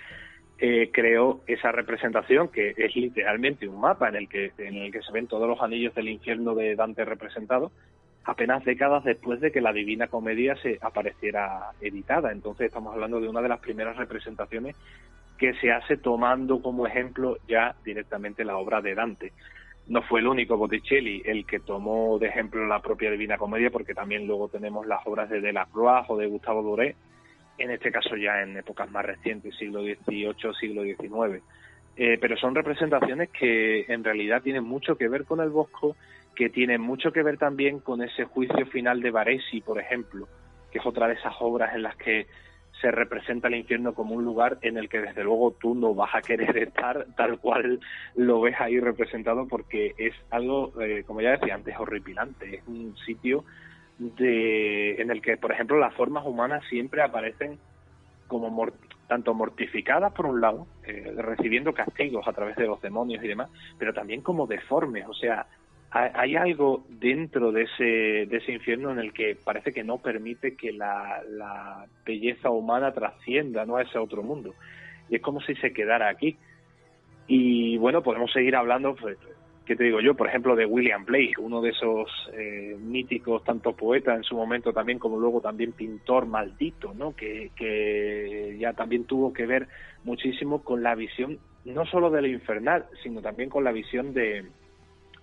eh, creó esa representación que es literalmente un mapa en el que en el que se ven todos los anillos del infierno de Dante representados apenas décadas después de que la Divina Comedia se apareciera editada. Entonces estamos hablando de una de las primeras representaciones que se hace tomando como ejemplo ya directamente la obra de Dante. No fue el único Botticelli el que tomó de ejemplo la propia Divina Comedia, porque también luego tenemos las obras de Delacroix o de Gustavo Doré, en este caso ya en épocas más recientes, siglo XVIII, siglo XIX. Eh, pero son representaciones que en realidad tienen mucho que ver con el Bosco, que tienen mucho que ver también con ese juicio final de Varesi, por ejemplo, que es otra de esas obras en las que se representa el infierno como un lugar en el que desde luego tú no vas a querer <laughs> estar tal cual lo ves ahí representado porque es algo, eh, como ya decía antes, horripilante. Es un sitio de, en el que, por ejemplo, las formas humanas siempre aparecen como tanto mortificadas por un lado, eh, recibiendo castigos a través de los demonios y demás, pero también como deformes, o sea, hay algo dentro de ese, de ese infierno en el que parece que no permite que la, belleza humana trascienda ¿no? a ese otro mundo. Y es como si se quedara aquí. Y bueno, podemos seguir hablando, pues, ¿qué te digo yo? Por ejemplo, de William Blake, uno de esos eh, míticos, tanto poeta en su momento también como luego también pintor maldito, ¿no? Que, ya también tuvo que ver muchísimo con la visión, no solo de lo infernal, sino también con la visión de,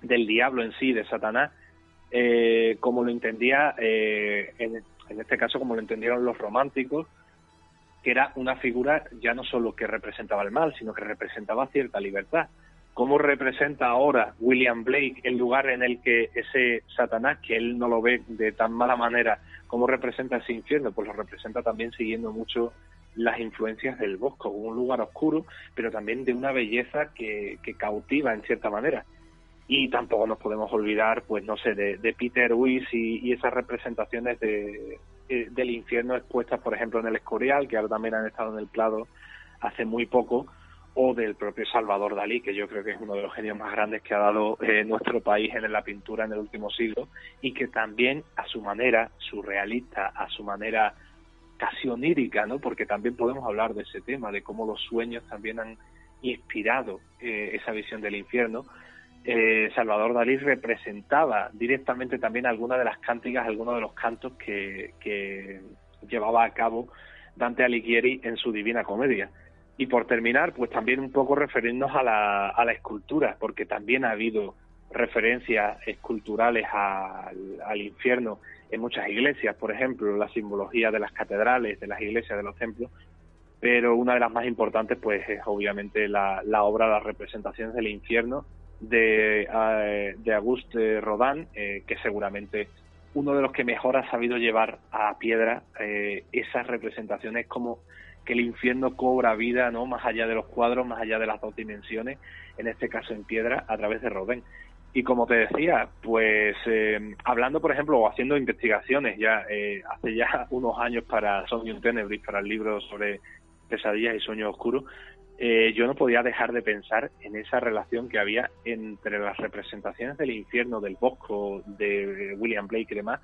del diablo en sí, de Satanás, eh, como lo entendía, eh, en, este caso como lo entendieron los románticos, que era una figura ya no solo que representaba el mal, sino que representaba cierta libertad. ¿Cómo representa ahora William Blake el lugar en el que ese Satanás, que él no lo ve de tan mala manera, cómo representa ese infierno? Pues lo representa también siguiendo mucho las influencias del bosco, un lugar oscuro, pero también de una belleza que cautiva en cierta manera y tampoco nos podemos olvidar, pues no sé, de, Peter Wyss y, esas representaciones de, eh, del infierno expuestas, por ejemplo, en el Escorial, que ahora también han estado en el Plado hace muy poco, o del propio Salvador Dalí, que yo creo que es uno de los genios más grandes que ha dado eh, nuestro país en la pintura en el último siglo, y que también a su manera surrealista, a su manera casi onírica, ¿no? Porque también podemos hablar de ese tema, de cómo los sueños también han inspirado eh, esa visión del infierno, eh, Salvador Dalí representaba directamente también algunas de las cánticas, algunos de los cantos que, llevaba a cabo Dante Alighieri en su Divina Comedia. Y por terminar, pues también un poco referirnos a la, a la escultura, porque también ha habido referencias esculturales al, infierno en muchas iglesias, por ejemplo, la simbología de las catedrales, de las iglesias, de los templos, pero una de las más importantes pues es obviamente la, la obra Las representaciones del infierno de, eh, de Auguste Rodin, eh, que seguramente uno de los que mejor ha sabido llevar a piedra eh, esas representaciones como que el infierno cobra vida, ¿no? Más allá de los cuadros, más allá de las dos dimensiones, en este caso en piedra, a través de Rodin. Y como te decía, pues hablando, por ejemplo, o haciendo investigaciones ya hace ya <laughs> unos años para Somnium Tenebris, para el libro sobre pesadillas y sueños oscuros, eh, yo no podía dejar de pensar en esa relación que había entre las representaciones del infierno, del bosco, de William Blake y demás,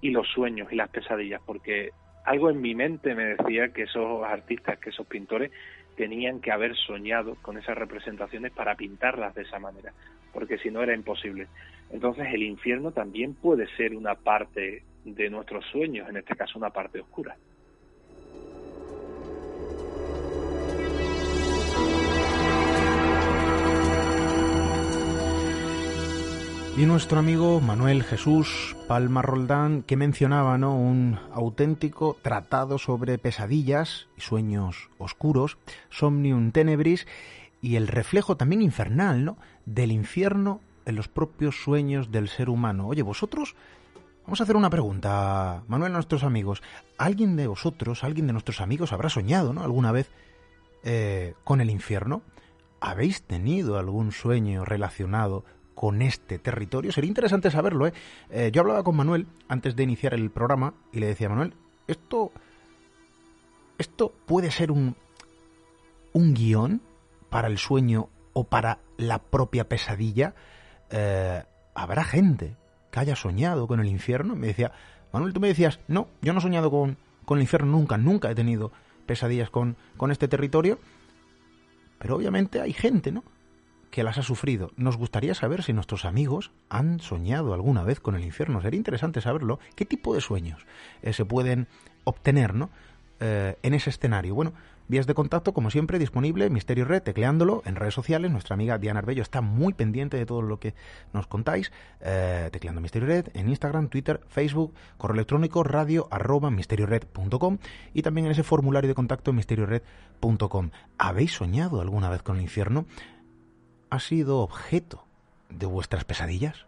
y los sueños y las pesadillas, porque algo en mi mente me decía que esos artistas, que esos pintores, tenían que haber soñado con esas representaciones para pintarlas de esa manera, porque si no era imposible. Entonces el infierno también puede ser una parte de nuestros sueños, en este caso una parte oscura. Y nuestro amigo Manuel Jesús Palma Roldán, que mencionaba ¿no? un auténtico tratado sobre pesadillas y sueños oscuros, Somnium Tenebris, y el reflejo también infernal ¿no? del infierno en los propios sueños del ser humano. Oye, vosotros, vamos a hacer una pregunta, Manuel, a nuestros amigos. ¿Alguien de vosotros, alguien de nuestros amigos habrá soñado ¿no? alguna vez eh, con el infierno? ¿Habéis tenido algún sueño relacionado con este territorio. Sería interesante saberlo. ¿eh? ¿eh? yo hablaba con Manuel antes de iniciar el programa y le decía, Manuel, esto, esto puede ser un, un guion para el sueño o para la propia pesadilla. Eh, Habrá gente que haya soñado con el infierno. Me decía, Manuel, tú me decías, no, yo no he soñado con, con el infierno nunca, nunca he tenido pesadillas con, con este territorio. Pero obviamente hay gente, ¿no? Que las ha sufrido. Nos gustaría saber si nuestros amigos han soñado alguna vez con el infierno. Sería interesante saberlo. ¿Qué tipo de sueños eh, se pueden obtener ¿no? Eh, en ese escenario? Bueno, vías de contacto, como siempre, disponible, Misterio Red, tecleándolo en redes sociales. Nuestra amiga Diana Arbello está muy pendiente de todo lo que nos contáis. Eh, tecleando Misterio Red en Instagram, Twitter, Facebook, correo electrónico, radio arroba misteriored.com y también en ese formulario de contacto misteriored.com. ¿Habéis soñado alguna vez con el infierno? Ha sido objeto de vuestras pesadillas?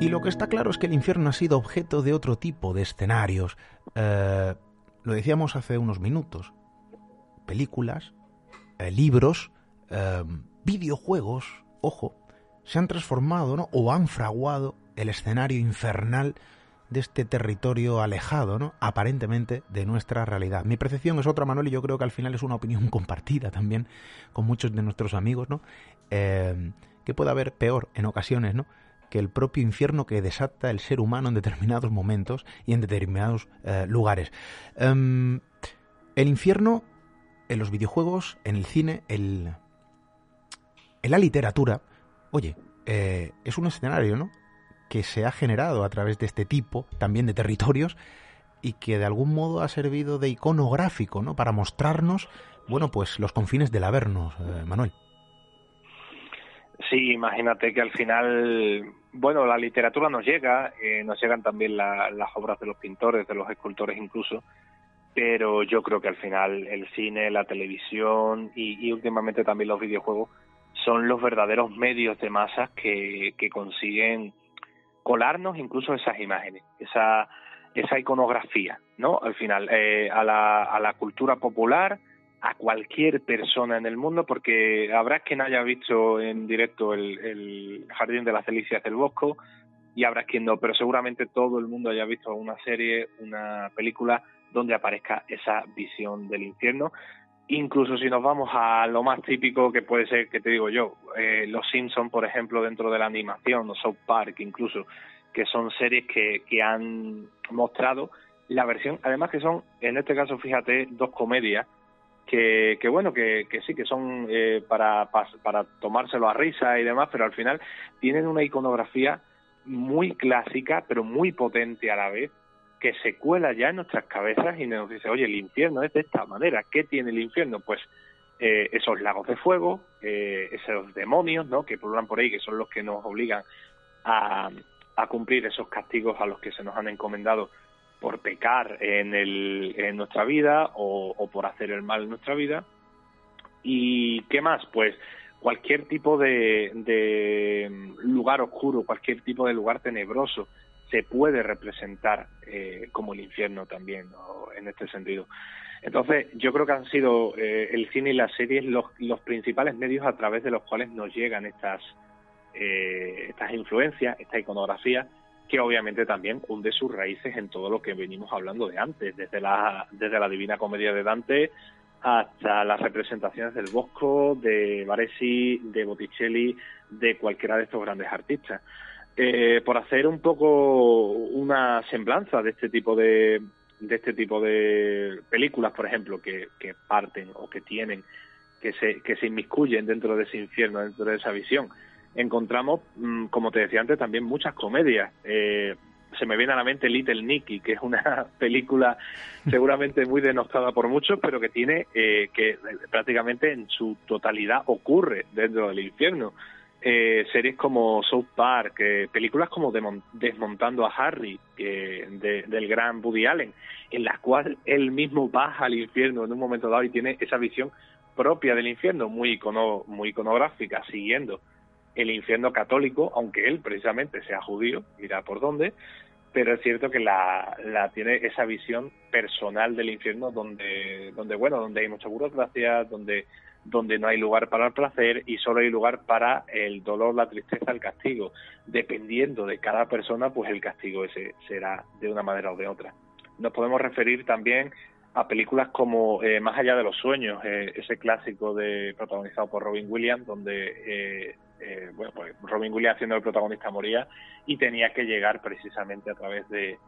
Y lo que está claro es que el infierno ha sido objeto de otro tipo de escenarios. Eh, lo decíamos hace unos minutos. Películas, eh, libros, eh, videojuegos, ojo, se han transformado ¿no? o han fraguado el escenario infernal de este territorio alejado, ¿no? aparentemente, de nuestra realidad. Mi percepción es otra, Manuel, y yo creo que al final es una opinión <laughs> compartida también con muchos de nuestros amigos, ¿no? Eh, que puede haber peor en ocasiones, ¿no? que el propio infierno que desata el ser humano en determinados momentos y en determinados eh, lugares. Em, el infierno en los videojuegos, en el cine, el, en la literatura, oye, eh, es un escenario, ¿no? Que se ha generado a través de este tipo también de territorios y que de algún modo ha servido de iconográfico, ¿no? Para mostrarnos, bueno, pues los confines del Avernos, eh, Manuel. Sí, imagínate que al final, bueno, la literatura nos llega, eh, nos llegan también las obras de los pintores, de los escultores incluso, pero yo creo que al final el cine, la televisión y, y últimamente también los videojuegos son los verdaderos medios de masas que, que consiguen colarnos incluso esas imágenes, esa, esa iconografía, ¿no? Al final, eh, a, la, a la cultura popular, a cualquier persona en el mundo, porque habrá quien haya visto en directo el, el Jardín de las Delicias del Bosco y habrá quien no, pero seguramente todo el mundo haya visto una serie, una película donde aparezca esa visión del infierno Incluso si nos vamos a lo más típico que puede ser, que te digo yo, eh, Los Simpsons, por ejemplo, dentro de la animación, o South Park incluso, que son series que, que han mostrado la versión, además que son, en este caso, fíjate, dos comedias, que, que bueno, que, que sí, que son eh, para, para, para tomárselo a risa y demás, pero al final tienen una iconografía muy clásica, pero muy potente a la vez, que se cuela ya en nuestras cabezas y nos dice, oye, el infierno es de esta manera. ¿Qué tiene el infierno? Pues eh, esos lagos de fuego, eh, esos demonios ¿no? que pululan por ahí, que son los que nos obligan a, a, cumplir esos castigos a los que se nos han encomendado por pecar en, el, nuestra vida o, por hacer el mal en nuestra vida. ¿Y qué más? Pues cualquier tipo de lugar oscuro, cualquier tipo de lugar tenebroso se puede representar eh, como el infierno también en este sentido. Entonces, yo creo que han sido eh, el cine y las series los, los, principales medios a través de los cuales nos llegan estas, eh, estas influencias, esta iconografía, que obviamente también hunde sus raíces en todo lo que venimos hablando de antes, desde la, desde la Divina Comedia de Dante hasta las representaciones del Bosco, de Baresi, de Botticelli, de cualquiera de estos grandes artistas eh, por hacer un poco una semblanza de este tipo de, de este tipo de películas, por ejemplo, que, parten o que tienen, que se, que se inmiscuyen dentro de ese infierno, dentro de esa visión. Encontramos, mm, como te decía antes, también muchas comedias. Eh, se me viene a la mente Little Nicky, que es una <laughs> película seguramente muy denostada por muchos, pero que tiene, eh, que prácticamente en su totalidad ocurre dentro del infierno eh, series como South Park, eh, películas como Desmontando a Harry, de, del gran Woody Allen, en las cuales él mismo baja al infierno en un momento dado y tiene esa visión propia del infierno, muy, icono, muy iconográfica, siguiendo el infierno católico, aunque él precisamente sea judío, mira por dónde, pero es cierto que la, la tiene esa visión personal del infierno donde, donde bueno, donde hay mucha burocracia, donde donde no hay lugar para el placer y solo hay lugar para el dolor, la tristeza, el castigo. Dependiendo de cada persona, pues el castigo ese será de una manera o de otra. Nos podemos referir también a películas como eh, Más allá de los sueños, eh, ese clásico de protagonizado por Robin Williams, donde eh, eh, bueno, pues Robin Williams haciendo el protagonista moría y tenía que llegar precisamente a través de,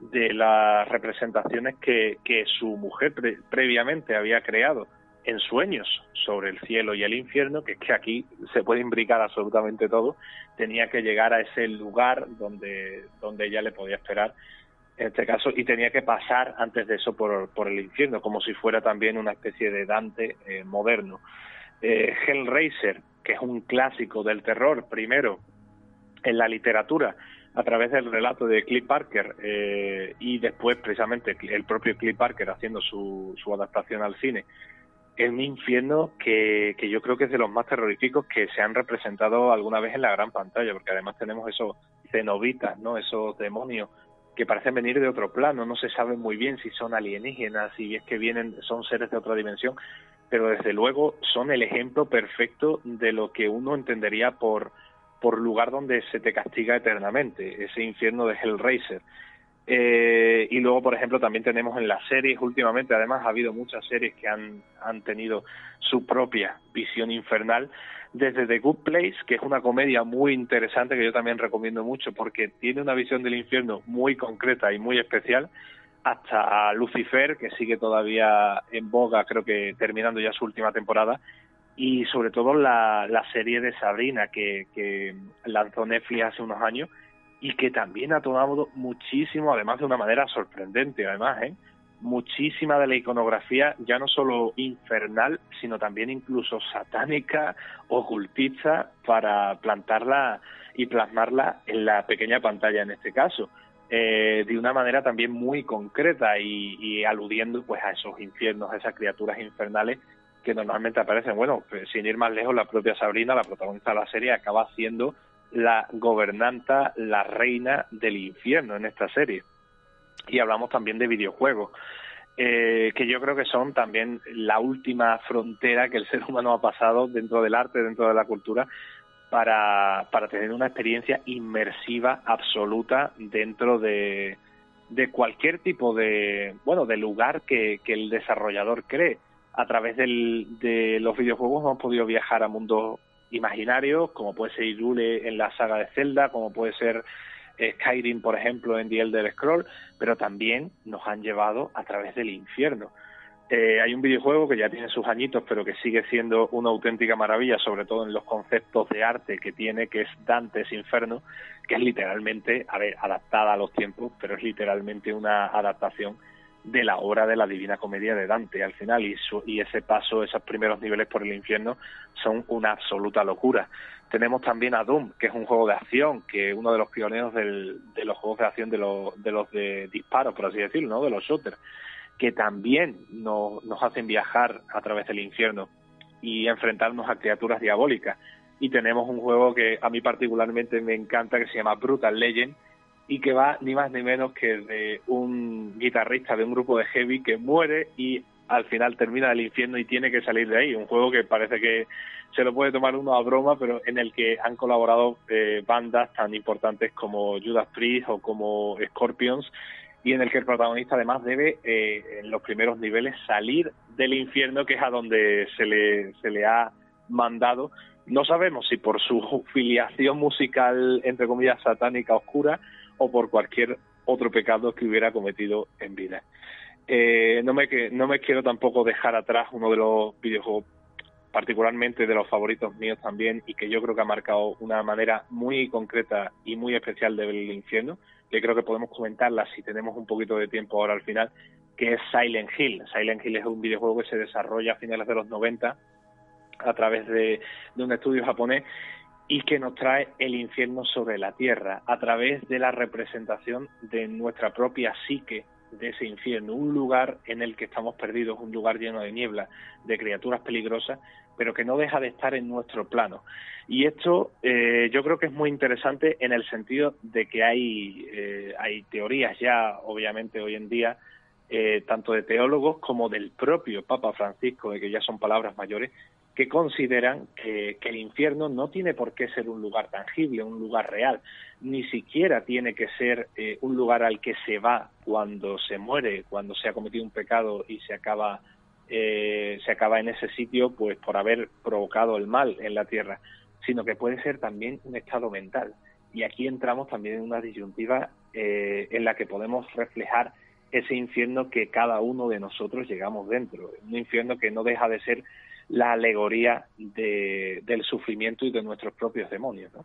de las representaciones que, que su mujer previamente había creado en sueños sobre el cielo y el infierno, que es que aquí se puede imbricar absolutamente todo, tenía que llegar a ese lugar donde, donde ella le podía esperar en este caso, y tenía que pasar antes de eso por, por el infierno, como si fuera también una especie de Dante eh, moderno. Eh, Hellraiser, que es un clásico del terror, primero en la literatura, a través del relato de Cliff Parker eh, y después precisamente el propio Cliff Parker haciendo su, su adaptación al cine, es un infierno que, que, yo creo que es de los más terroríficos que se han representado alguna vez en la gran pantalla, porque además tenemos esos cenobitas, ¿no? esos demonios que parecen venir de otro plano, no se sabe muy bien si son alienígenas, si es que vienen, son seres de otra dimensión, pero desde luego son el ejemplo perfecto de lo que uno entendería por por lugar donde se te castiga eternamente, ese infierno de Hellraiser. Eh, y luego, por ejemplo, también tenemos en las series, últimamente además ha habido muchas series que han, han tenido su propia visión infernal, desde The Good Place, que es una comedia muy interesante que yo también recomiendo mucho porque tiene una visión del infierno muy concreta y muy especial, hasta Lucifer, que sigue todavía en boga, creo que terminando ya su última temporada, y sobre todo la, la serie de Sabrina que, que lanzó Netflix hace unos años y que también ha tomado muchísimo, además de una manera sorprendente, además, ¿eh? muchísima de la iconografía, ya no solo infernal, sino también incluso satánica, ocultista, para plantarla y plasmarla en la pequeña pantalla en este caso. Eh, de una manera también muy concreta y, aludiendo pues a esos infiernos, a esas criaturas infernales que normalmente aparecen. Bueno, pues, sin ir más lejos, la propia Sabrina, la protagonista de la serie, acaba siendo la gobernanta, la reina del infierno en esta serie. Y hablamos también de videojuegos, eh, que yo creo que son también la última frontera que el <laughs> ser humano ha pasado dentro del arte, dentro de la cultura, para, para tener una experiencia inmersiva absoluta dentro de, de cualquier tipo de, bueno, de lugar que, que el desarrollador cree a través de los videojuegos hemos podido viajar a mundos imaginarios, como puede ser Irule en la saga de Zelda, como puede ser eh, Skyrim, por ejemplo, en The Elder Scroll, pero también nos han llevado a través del infierno. Eh, hay un videojuego que ya tiene sus añitos, pero que sigue siendo una auténtica maravilla, sobre todo en los conceptos de arte que tiene, que es Dante's Inferno, que es literalmente, a ver, adaptada a los tiempos, pero es literalmente una adaptación de la obra de la Divina Comedia de Dante al final y, y ese paso, esos primeros niveles por el infierno son una absoluta locura. Tenemos también a Doom, que es un juego de acción, que es uno de los pioneros del, de los juegos de acción de, los de los de disparos, por así decirlo, ¿no? de los shooters, que también nos, nos hacen viajar a través del infierno y enfrentarnos a criaturas diabólicas. Y tenemos un juego que a mí particularmente me encanta, que se llama Brutal Legend, y que va ni más ni menos que de un guitarrista de un grupo de heavy que muere y al final termina el infierno y tiene que salir de ahí. Un juego que parece que se lo puede tomar uno a broma, pero en el que han colaborado eh, bandas tan importantes como Judas Priest o como Scorpions y en el que el protagonista además debe eh, en los primeros niveles salir del infierno que es a donde se le, se le ha mandado. No sabemos si por su filiación musical, entre comillas, satánica oscura, o por cualquier otro pecado que hubiera cometido en vida. Eh, no, me, no me quiero tampoco dejar atrás uno de los videojuegos particularmente de los favoritos míos también y que yo creo que ha marcado una manera muy concreta y muy especial del infierno, que creo que podemos comentarla si tenemos un poquito de tiempo ahora al final, que es Silent Hill. Silent Hill es un videojuego que se desarrolla a finales de los 90 a través de, de un estudio japonés y que nos trae el infierno sobre la tierra a través de la representación de nuestra propia psique de ese infierno, un lugar en el que estamos perdidos, un lugar lleno de niebla, de criaturas peligrosas, pero que no deja de estar en nuestro plano. Y esto eh, yo creo que es muy interesante en el sentido de que hay, eh, hay teorías ya, obviamente, hoy en día, eh, tanto de teólogos como del propio Papa Francisco, de que ya son palabras mayores, que consideran que, el infierno no tiene por qué ser un lugar tangible, un lugar real, ni siquiera tiene que ser eh, un lugar al que se va cuando se muere, cuando se ha cometido un pecado y se acaba eh, se acaba en ese sitio, pues por haber provocado el mal en la tierra, sino que puede ser también un estado mental. Y aquí entramos también en una disyuntiva eh, en la que podemos reflejar ese infierno que cada uno de nosotros llegamos dentro, un infierno que no deja de ser la alegoría del sufrimiento y de nuestros propios demonios. ¿no?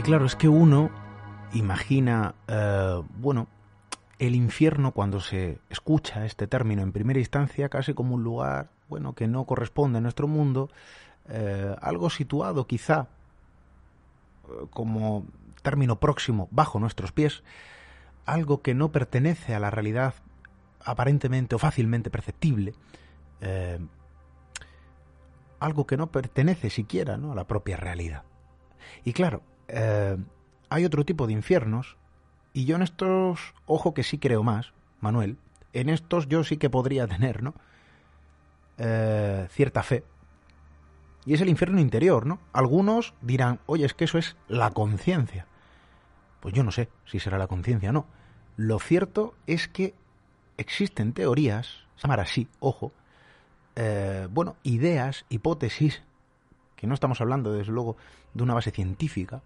Y claro, es que uno imagina, eh, bueno, el infierno cuando se escucha este término en primera instancia casi como un lugar, bueno, que no corresponde a nuestro mundo, eh, algo situado quizá eh, como término próximo bajo nuestros pies, algo que no pertenece a la realidad aparentemente o fácilmente perceptible, algo que no pertenece siquiera ¿no? a la propia realidad. Y claro, eh, hay otro tipo de infiernos, y yo en estos, ojo que sí creo más, Manuel, en estos yo sí que podría tener, ¿no? Eh, cierta fe. Y es el infierno interior, ¿no? Algunos dirán, oye, es que eso es la conciencia. Pues yo no sé si será la conciencia o no. Lo cierto es que existen teorías, llamar así, ojo, eh, bueno, ideas, hipótesis, que no estamos hablando desde luego de una base científica,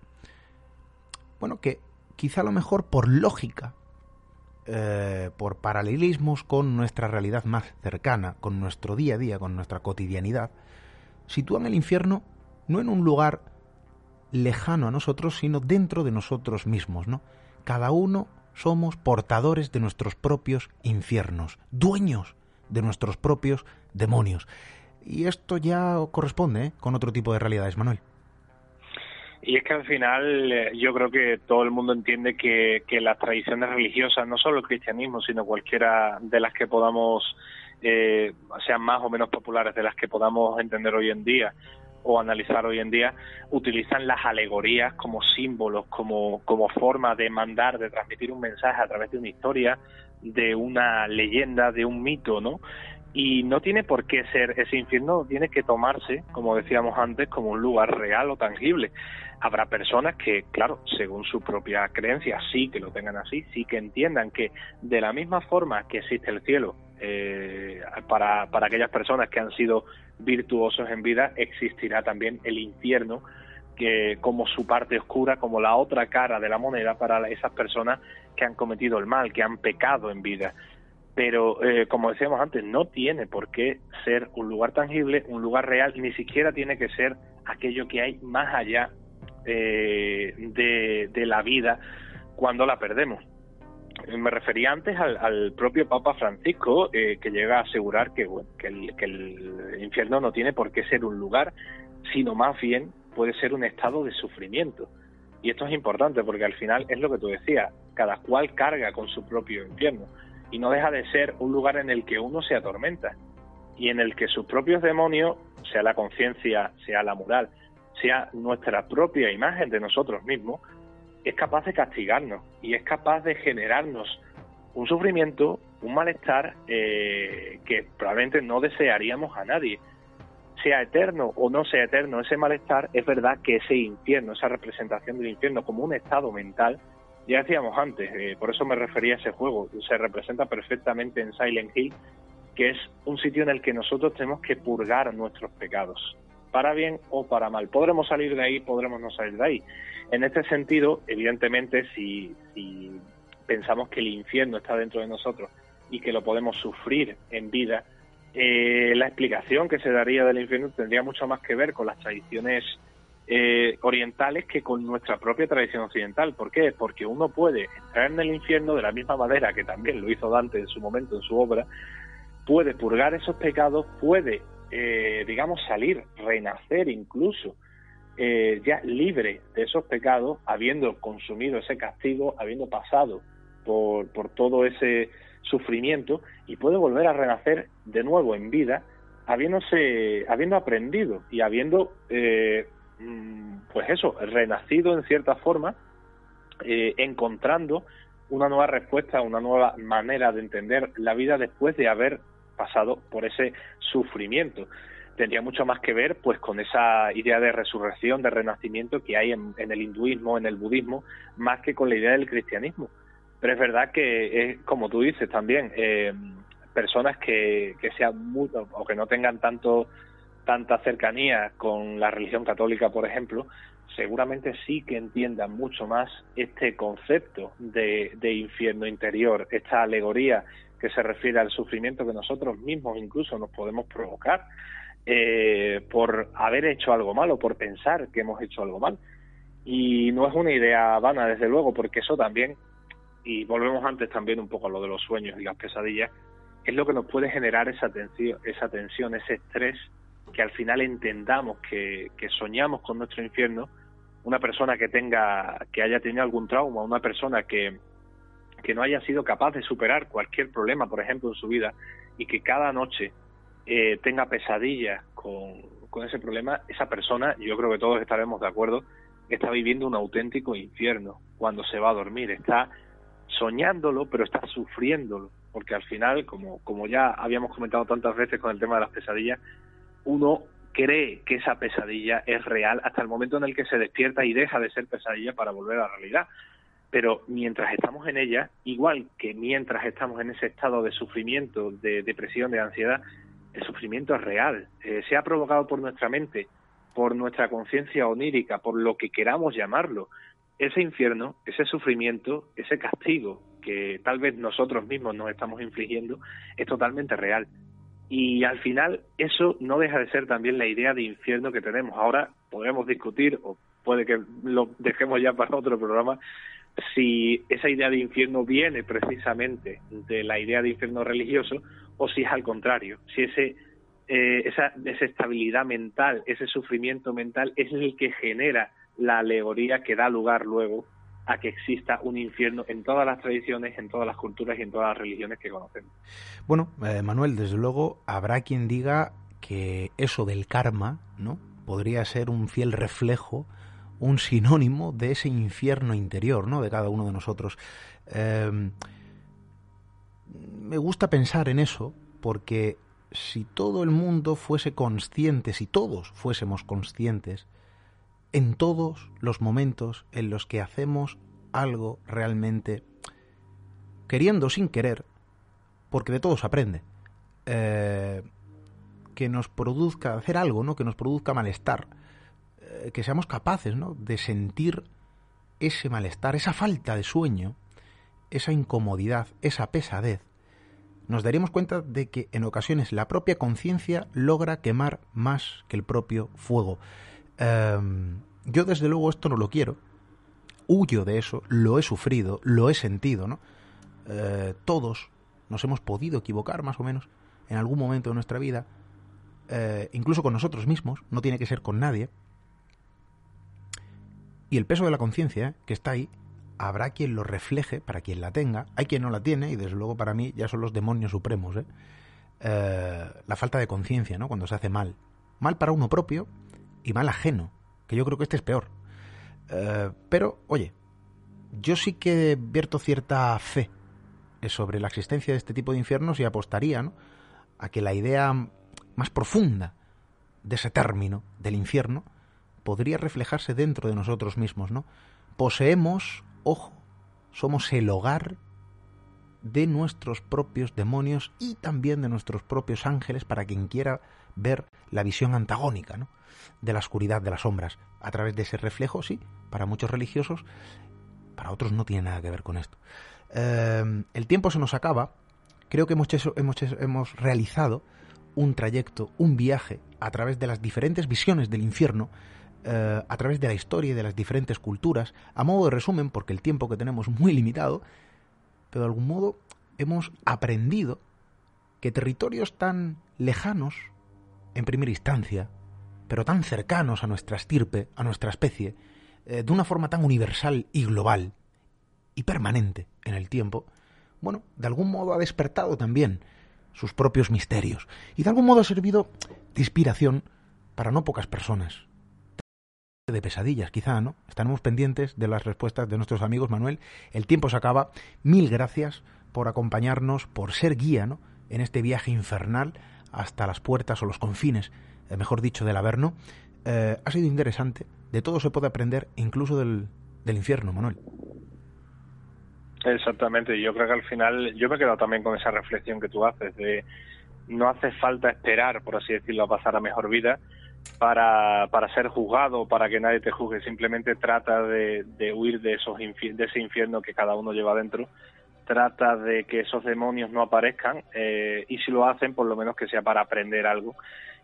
bueno, que quizá a lo mejor por lógica, eh, por paralelismos con nuestra realidad más cercana, con nuestro día a día, con nuestra cotidianidad, sitúan el infierno no en un lugar lejano a nosotros, sino dentro de nosotros mismos, ¿no? Cada uno somos portadores de nuestros propios infiernos, dueños de nuestros propios demonios. Y esto ya corresponde ¿eh? con otro tipo de realidades, Manuel. Y es que al final eh, yo creo que todo el mundo entiende que, que las tradiciones religiosas, no solo el cristianismo, sino cualquiera de las que podamos, eh, sean más o menos populares, de las que podamos entender hoy en día o analizar hoy en día, utilizan las alegorías como símbolos, como, como forma de mandar, de transmitir un mensaje a través de una historia, de una leyenda, de un mito, ¿no? y no tiene por qué ser ese infierno, tiene que tomarse, como decíamos antes, como un lugar real o tangible. Habrá personas que, claro, según su propia creencia, sí que lo tengan así, sí que entiendan que de la misma forma que existe el cielo eh, para, para aquellas personas que han sido virtuosos en vida, existirá también el infierno que como su parte oscura, como la otra cara de la moneda para esas personas que han cometido el mal, que han pecado en vida pero eh, como decíamos antes, no tiene por qué ser un lugar tangible, un lugar real, ni siquiera tiene que ser aquello que hay más allá eh, de, la vida cuando la perdemos. Me refería antes al, propio Papa Francisco, eh, que llega a asegurar que, que, el, que el infierno no tiene por qué ser un lugar, sino más bien puede ser un estado de sufrimiento. Y esto es importante porque al final es lo que tú decías, cada cual carga con su propio infierno y no deja de ser un lugar en el que uno se atormenta y en el que sus propios demonios, sea la conciencia, sea la moral, sea nuestra propia imagen de nosotros mismos, es capaz de castigarnos y es capaz de generarnos un sufrimiento, un malestar eh, que probablemente no desearíamos a nadie. Sea eterno o no sea eterno ese malestar, es verdad que ese infierno, esa representación del infierno como un estado mental, ya decíamos antes, eh, por eso me refería a ese juego, se representa perfectamente en Silent Hill, que es un sitio en el que nosotros tenemos que purgar nuestros pecados, para bien o para mal. Podremos salir de ahí, podremos no salir de ahí. En este sentido, evidentemente, si, pensamos que el infierno está dentro de nosotros y que lo podemos sufrir en vida, eh, la explicación que se daría del infierno tendría mucho más que ver con las tradiciones eh, orientales que con nuestra propia tradición occidental. ¿Por qué? Porque uno puede entrar en el infierno de la misma manera que también lo hizo Dante en su momento, en su obra, puede purgar esos pecados, puede, eh, digamos, salir, renacer incluso, eh, ya libre de esos pecados, habiendo consumido ese castigo, habiendo pasado por, por todo ese sufrimiento, y puede volver a renacer de nuevo en vida, habiéndose, habiendo aprendido y habiendo eh, Mm, pues eso, renacido en cierta forma, eh, encontrando una nueva respuesta, una nueva manera de entender la vida después de haber pasado por ese sufrimiento. tendría mucho más que ver pues con esa idea de resurrección, de renacimiento que hay en, el hinduismo, en el budismo, más que con la idea del cristianismo. Pero es verdad que, es, como tú dices también, eh, personas que, que sean muy, o que no tengan tanto tanta cercanía con la religión católica, por ejemplo, seguramente sí que entiendan mucho más este concepto de, de infierno interior, esta alegoría que se refiere al sufrimiento que nosotros mismos incluso nos podemos provocar eh, por haber hecho algo malo, por pensar que hemos hecho algo mal. Y no es una idea vana, desde luego, porque eso también, y volvemos antes también un poco a lo de los sueños y las pesadillas, es lo que nos puede generar esa tensión, esa tensión, ese estrés, que al final entendamos que, que soñamos con nuestro infierno, una persona que tenga, que haya tenido algún trauma, una persona que, que no haya sido capaz de superar cualquier problema, por ejemplo, en su vida, y que cada noche eh, tenga pesadillas con, con ese problema, esa persona, yo creo que todos estaremos de acuerdo, está viviendo un auténtico infierno cuando se va a dormir, está soñándolo, pero está sufriéndolo, porque al final, como, como ya habíamos comentado tantas veces con el tema de las pesadillas, uno cree que esa pesadilla es real hasta el momento en el que se despierta y deja de ser pesadilla para volver a la realidad. Pero mientras estamos en ella, igual que mientras estamos en ese estado de sufrimiento, de depresión, de ansiedad, el sufrimiento es real. Eh, se ha provocado por nuestra mente, por nuestra conciencia onírica, por lo que queramos llamarlo. Ese infierno, ese sufrimiento, ese castigo que tal vez nosotros mismos nos estamos infligiendo, es totalmente real. Y al final eso no deja de ser también la idea de infierno que tenemos. Ahora podemos discutir, o puede que lo dejemos ya para otro programa, si esa idea de infierno viene precisamente de la idea de infierno religioso o si es al contrario, si ese eh, esa desestabilidad mental, ese sufrimiento mental es el que genera la alegoría que da lugar luego a que exista un infierno en todas las tradiciones, en todas las culturas y en todas las religiones que conocemos. Bueno, eh, Manuel, desde luego habrá quien diga que eso del karma, ¿no? Podría ser un fiel reflejo, un sinónimo de ese infierno interior, ¿no? De cada uno de nosotros. Em, me gusta pensar en eso porque si todo el mundo fuese consciente, si todos fuésemos conscientes en todos los momentos en los que hacemos algo realmente queriendo sin querer, porque de todo se aprende, eh, que nos produzca hacer algo, ¿no? Que nos produzca malestar, que seamos capaces, ¿no? De sentir ese malestar, esa falta de sueño, esa incomodidad, esa pesadez, nos daríamos cuenta de que en ocasiones la propia conciencia logra quemar más que el propio fuego. Em, yo desde luego esto no lo quiero. Huyo de eso, lo he sufrido, lo he sentido, ¿no? Eh, todos nos hemos podido equivocar más o menos en algún momento de nuestra vida, eh, incluso con nosotros mismos, no tiene que ser con nadie. Y el peso de la conciencia, que está ahí, habrá quien lo refleje para quien la tenga, hay quien no la tiene, y desde luego para mí ya son los demonios supremos, ¿eh? la falta de conciencia, ¿no? Cuando se hace mal. Mal para uno propio y mal ajeno que yo creo que este es peor. Eh, pero, oye, yo sí que vierto cierta fe sobre la existencia de este tipo de infiernos y apostaría a que la idea más profunda de ese término del infierno podría reflejarse dentro de nosotros mismos, ¿no? Poseemos, ojo, somos el hogar de nuestros propios demonios y también de nuestros propios ángeles para quien quiera ver la visión antagónica, ¿no? de la oscuridad, de las sombras, a través de ese reflejo, sí, para muchos religiosos, para otros no tiene nada que ver con esto. Em, el tiempo se nos acaba, creo que hemos, hemos, hemos realizado un trayecto, un viaje a través de las diferentes visiones del infierno, eh, a través de la historia y de las diferentes culturas, a modo de resumen, porque el tiempo que tenemos es muy limitado, pero de algún modo hemos aprendido que territorios tan lejanos, en primera instancia, pero tan cercanos a nuestra estirpe, a nuestra especie, eh, de una forma tan universal y global y permanente en el tiempo, bueno, de algún modo ha despertado también sus propios misterios y de algún modo ha servido de inspiración para no pocas personas. De pesadillas, quizá, ¿no? Estaremos pendientes de las respuestas de nuestros amigos, Manuel. El tiempo se acaba. Mil gracias por acompañarnos, por ser guía, ¿no? En este viaje infernal hasta las puertas o los confines eh, mejor dicho, del Averno, eh, ha sido interesante. De todo se puede aprender, incluso del, del infierno, Manuel. Exactamente, yo creo que al final, yo me he quedado también con esa reflexión que tú haces de no hace falta esperar, por así decirlo, a pasar a mejor vida para, para ser juzgado, para que nadie te juzgue, simplemente trata de, de huir de, esos de ese infierno que cada uno lleva dentro, trata de que esos demonios no aparezcan eh, y si lo hacen, por lo menos que sea para aprender algo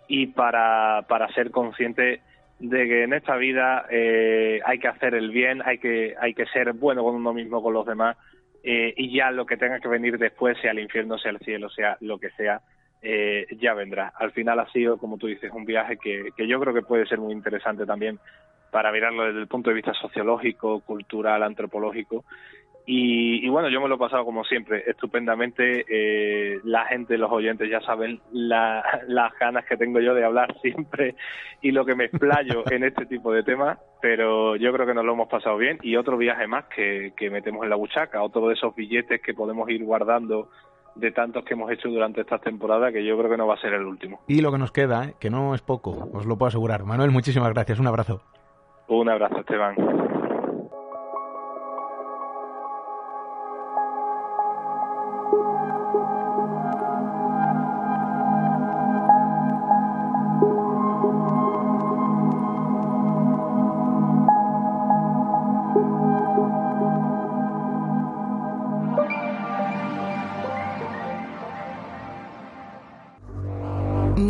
y para, para ser consciente de que en esta vida eh, hay que hacer el bien, hay que, hay que ser bueno con uno mismo, con los demás, eh, y ya lo que tenga que venir después, sea el infierno, sea el cielo, sea lo que sea, eh, ya vendrá. Al final ha sido, como tú dices, un viaje que, que yo creo que puede ser muy interesante también para mirarlo desde el punto de vista sociológico, cultural, antropológico y, bueno, yo me lo he pasado como siempre, estupendamente. Eh, la gente, los oyentes ya saben las ganas que tengo yo de hablar <laughs> siempre y lo que me explayo <laughs> en este tipo de temas, pero yo creo que nos lo hemos pasado bien. Y otro viaje más que, que metemos en la buchaca, otro de esos billetes que podemos ir guardando de tantos que hemos hecho durante esta temporada, que yo creo que no va a ser el último. Y lo que nos queda, ¿eh? que no es poco, os lo puedo asegurar. Manuel, muchísimas gracias, un abrazo. Un abrazo, Esteban.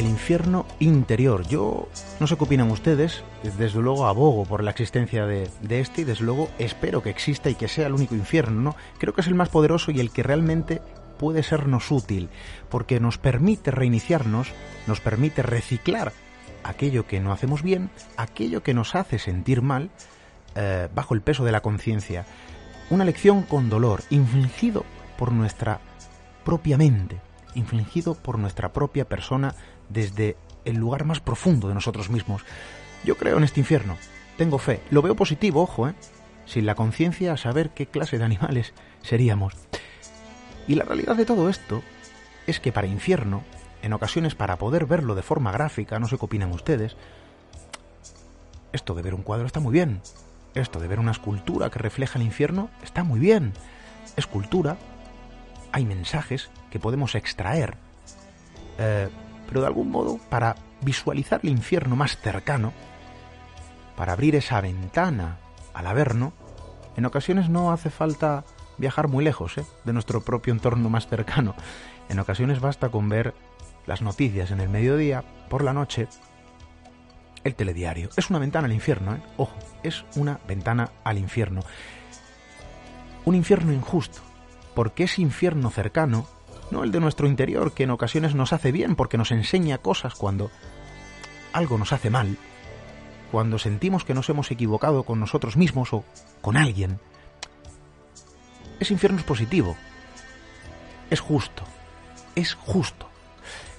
Infierno interior. Yo no sé qué opinan ustedes, desde luego abogo por la existencia de, este y desde luego espero que exista y que sea el único infierno, ¿no? Creo que es el más poderoso y el que realmente puede sernos útil, porque nos permite reiniciarnos, nos permite reciclar aquello que no hacemos bien, aquello que nos hace sentir mal, eh, bajo el peso de la conciencia. Una lección con dolor, infligido por nuestra propia mente, infligido por nuestra propia persona desde el lugar más profundo de nosotros mismos. Yo creo en este infierno, tengo fe, lo veo positivo, ojo, ¿eh? Sin la conciencia a saber qué clase de animales seríamos. Y la realidad de todo esto es que para infierno, en ocasiones para poder verlo de forma gráfica, no sé qué opinan ustedes, esto de ver un cuadro está muy bien. Esto de ver una escultura que refleja el infierno está muy bien. Escultura, hay mensajes que podemos extraer. Eh, pero de algún modo, para visualizar el infierno más cercano, para abrir esa ventana al Averno, en ocasiones no hace falta viajar muy lejos ¿eh? de nuestro propio entorno más cercano. En ocasiones basta con ver las noticias en el mediodía, por la noche, el telediario. Es una ventana al infierno, ¿eh? ojo, es una ventana al infierno. Un infierno injusto, porque ese infierno cercano no el de nuestro interior, que en ocasiones nos hace bien porque nos enseña cosas cuando algo nos hace mal, cuando sentimos que nos hemos equivocado con nosotros mismos o con alguien. Ese infierno es positivo, es justo, es justo.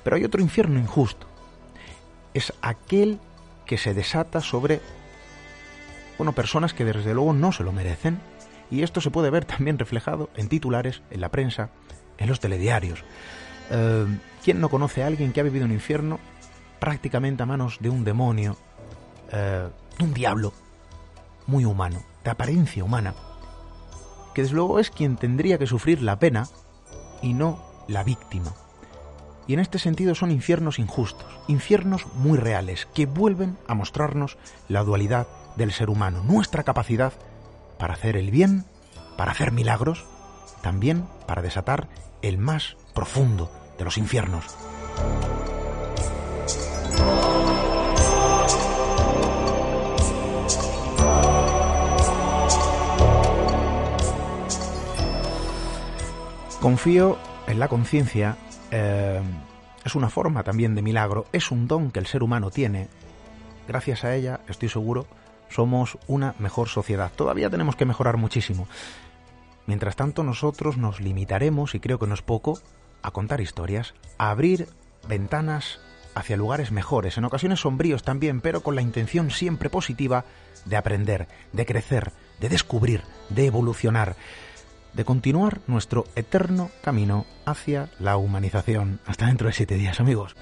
Pero hay otro infierno injusto. Es aquel que se desata sobre, bueno, personas que desde luego no se lo merecen. Y esto se puede ver también reflejado en titulares, en la prensa, en los telediarios. Eh, ¿Quién no conoce a alguien que ha vivido un infierno prácticamente a manos de un demonio, eh, un diablo muy humano, de apariencia humana, que desde luego es quien tendría que sufrir la pena y no la víctima? Y en este sentido son infiernos injustos, infiernos muy reales, que vuelven a mostrarnos la dualidad del ser humano, nuestra capacidad para hacer el bien, para hacer milagros, también para desatar el más profundo de los infiernos. Confío en la conciencia. Eh, es una forma también de milagro. Es un don que el ser humano tiene. Gracias a ella, estoy seguro, somos una mejor sociedad. Todavía tenemos que mejorar muchísimo. Mientras tanto, nosotros nos limitaremos, y creo que no es poco, a contar historias, a abrir ventanas hacia lugares mejores, en ocasiones sombríos también, pero con la intención siempre positiva de aprender, de crecer, de descubrir, de evolucionar de continuar nuestro eterno camino hacia la humanización. Hasta dentro de siete días, amigos.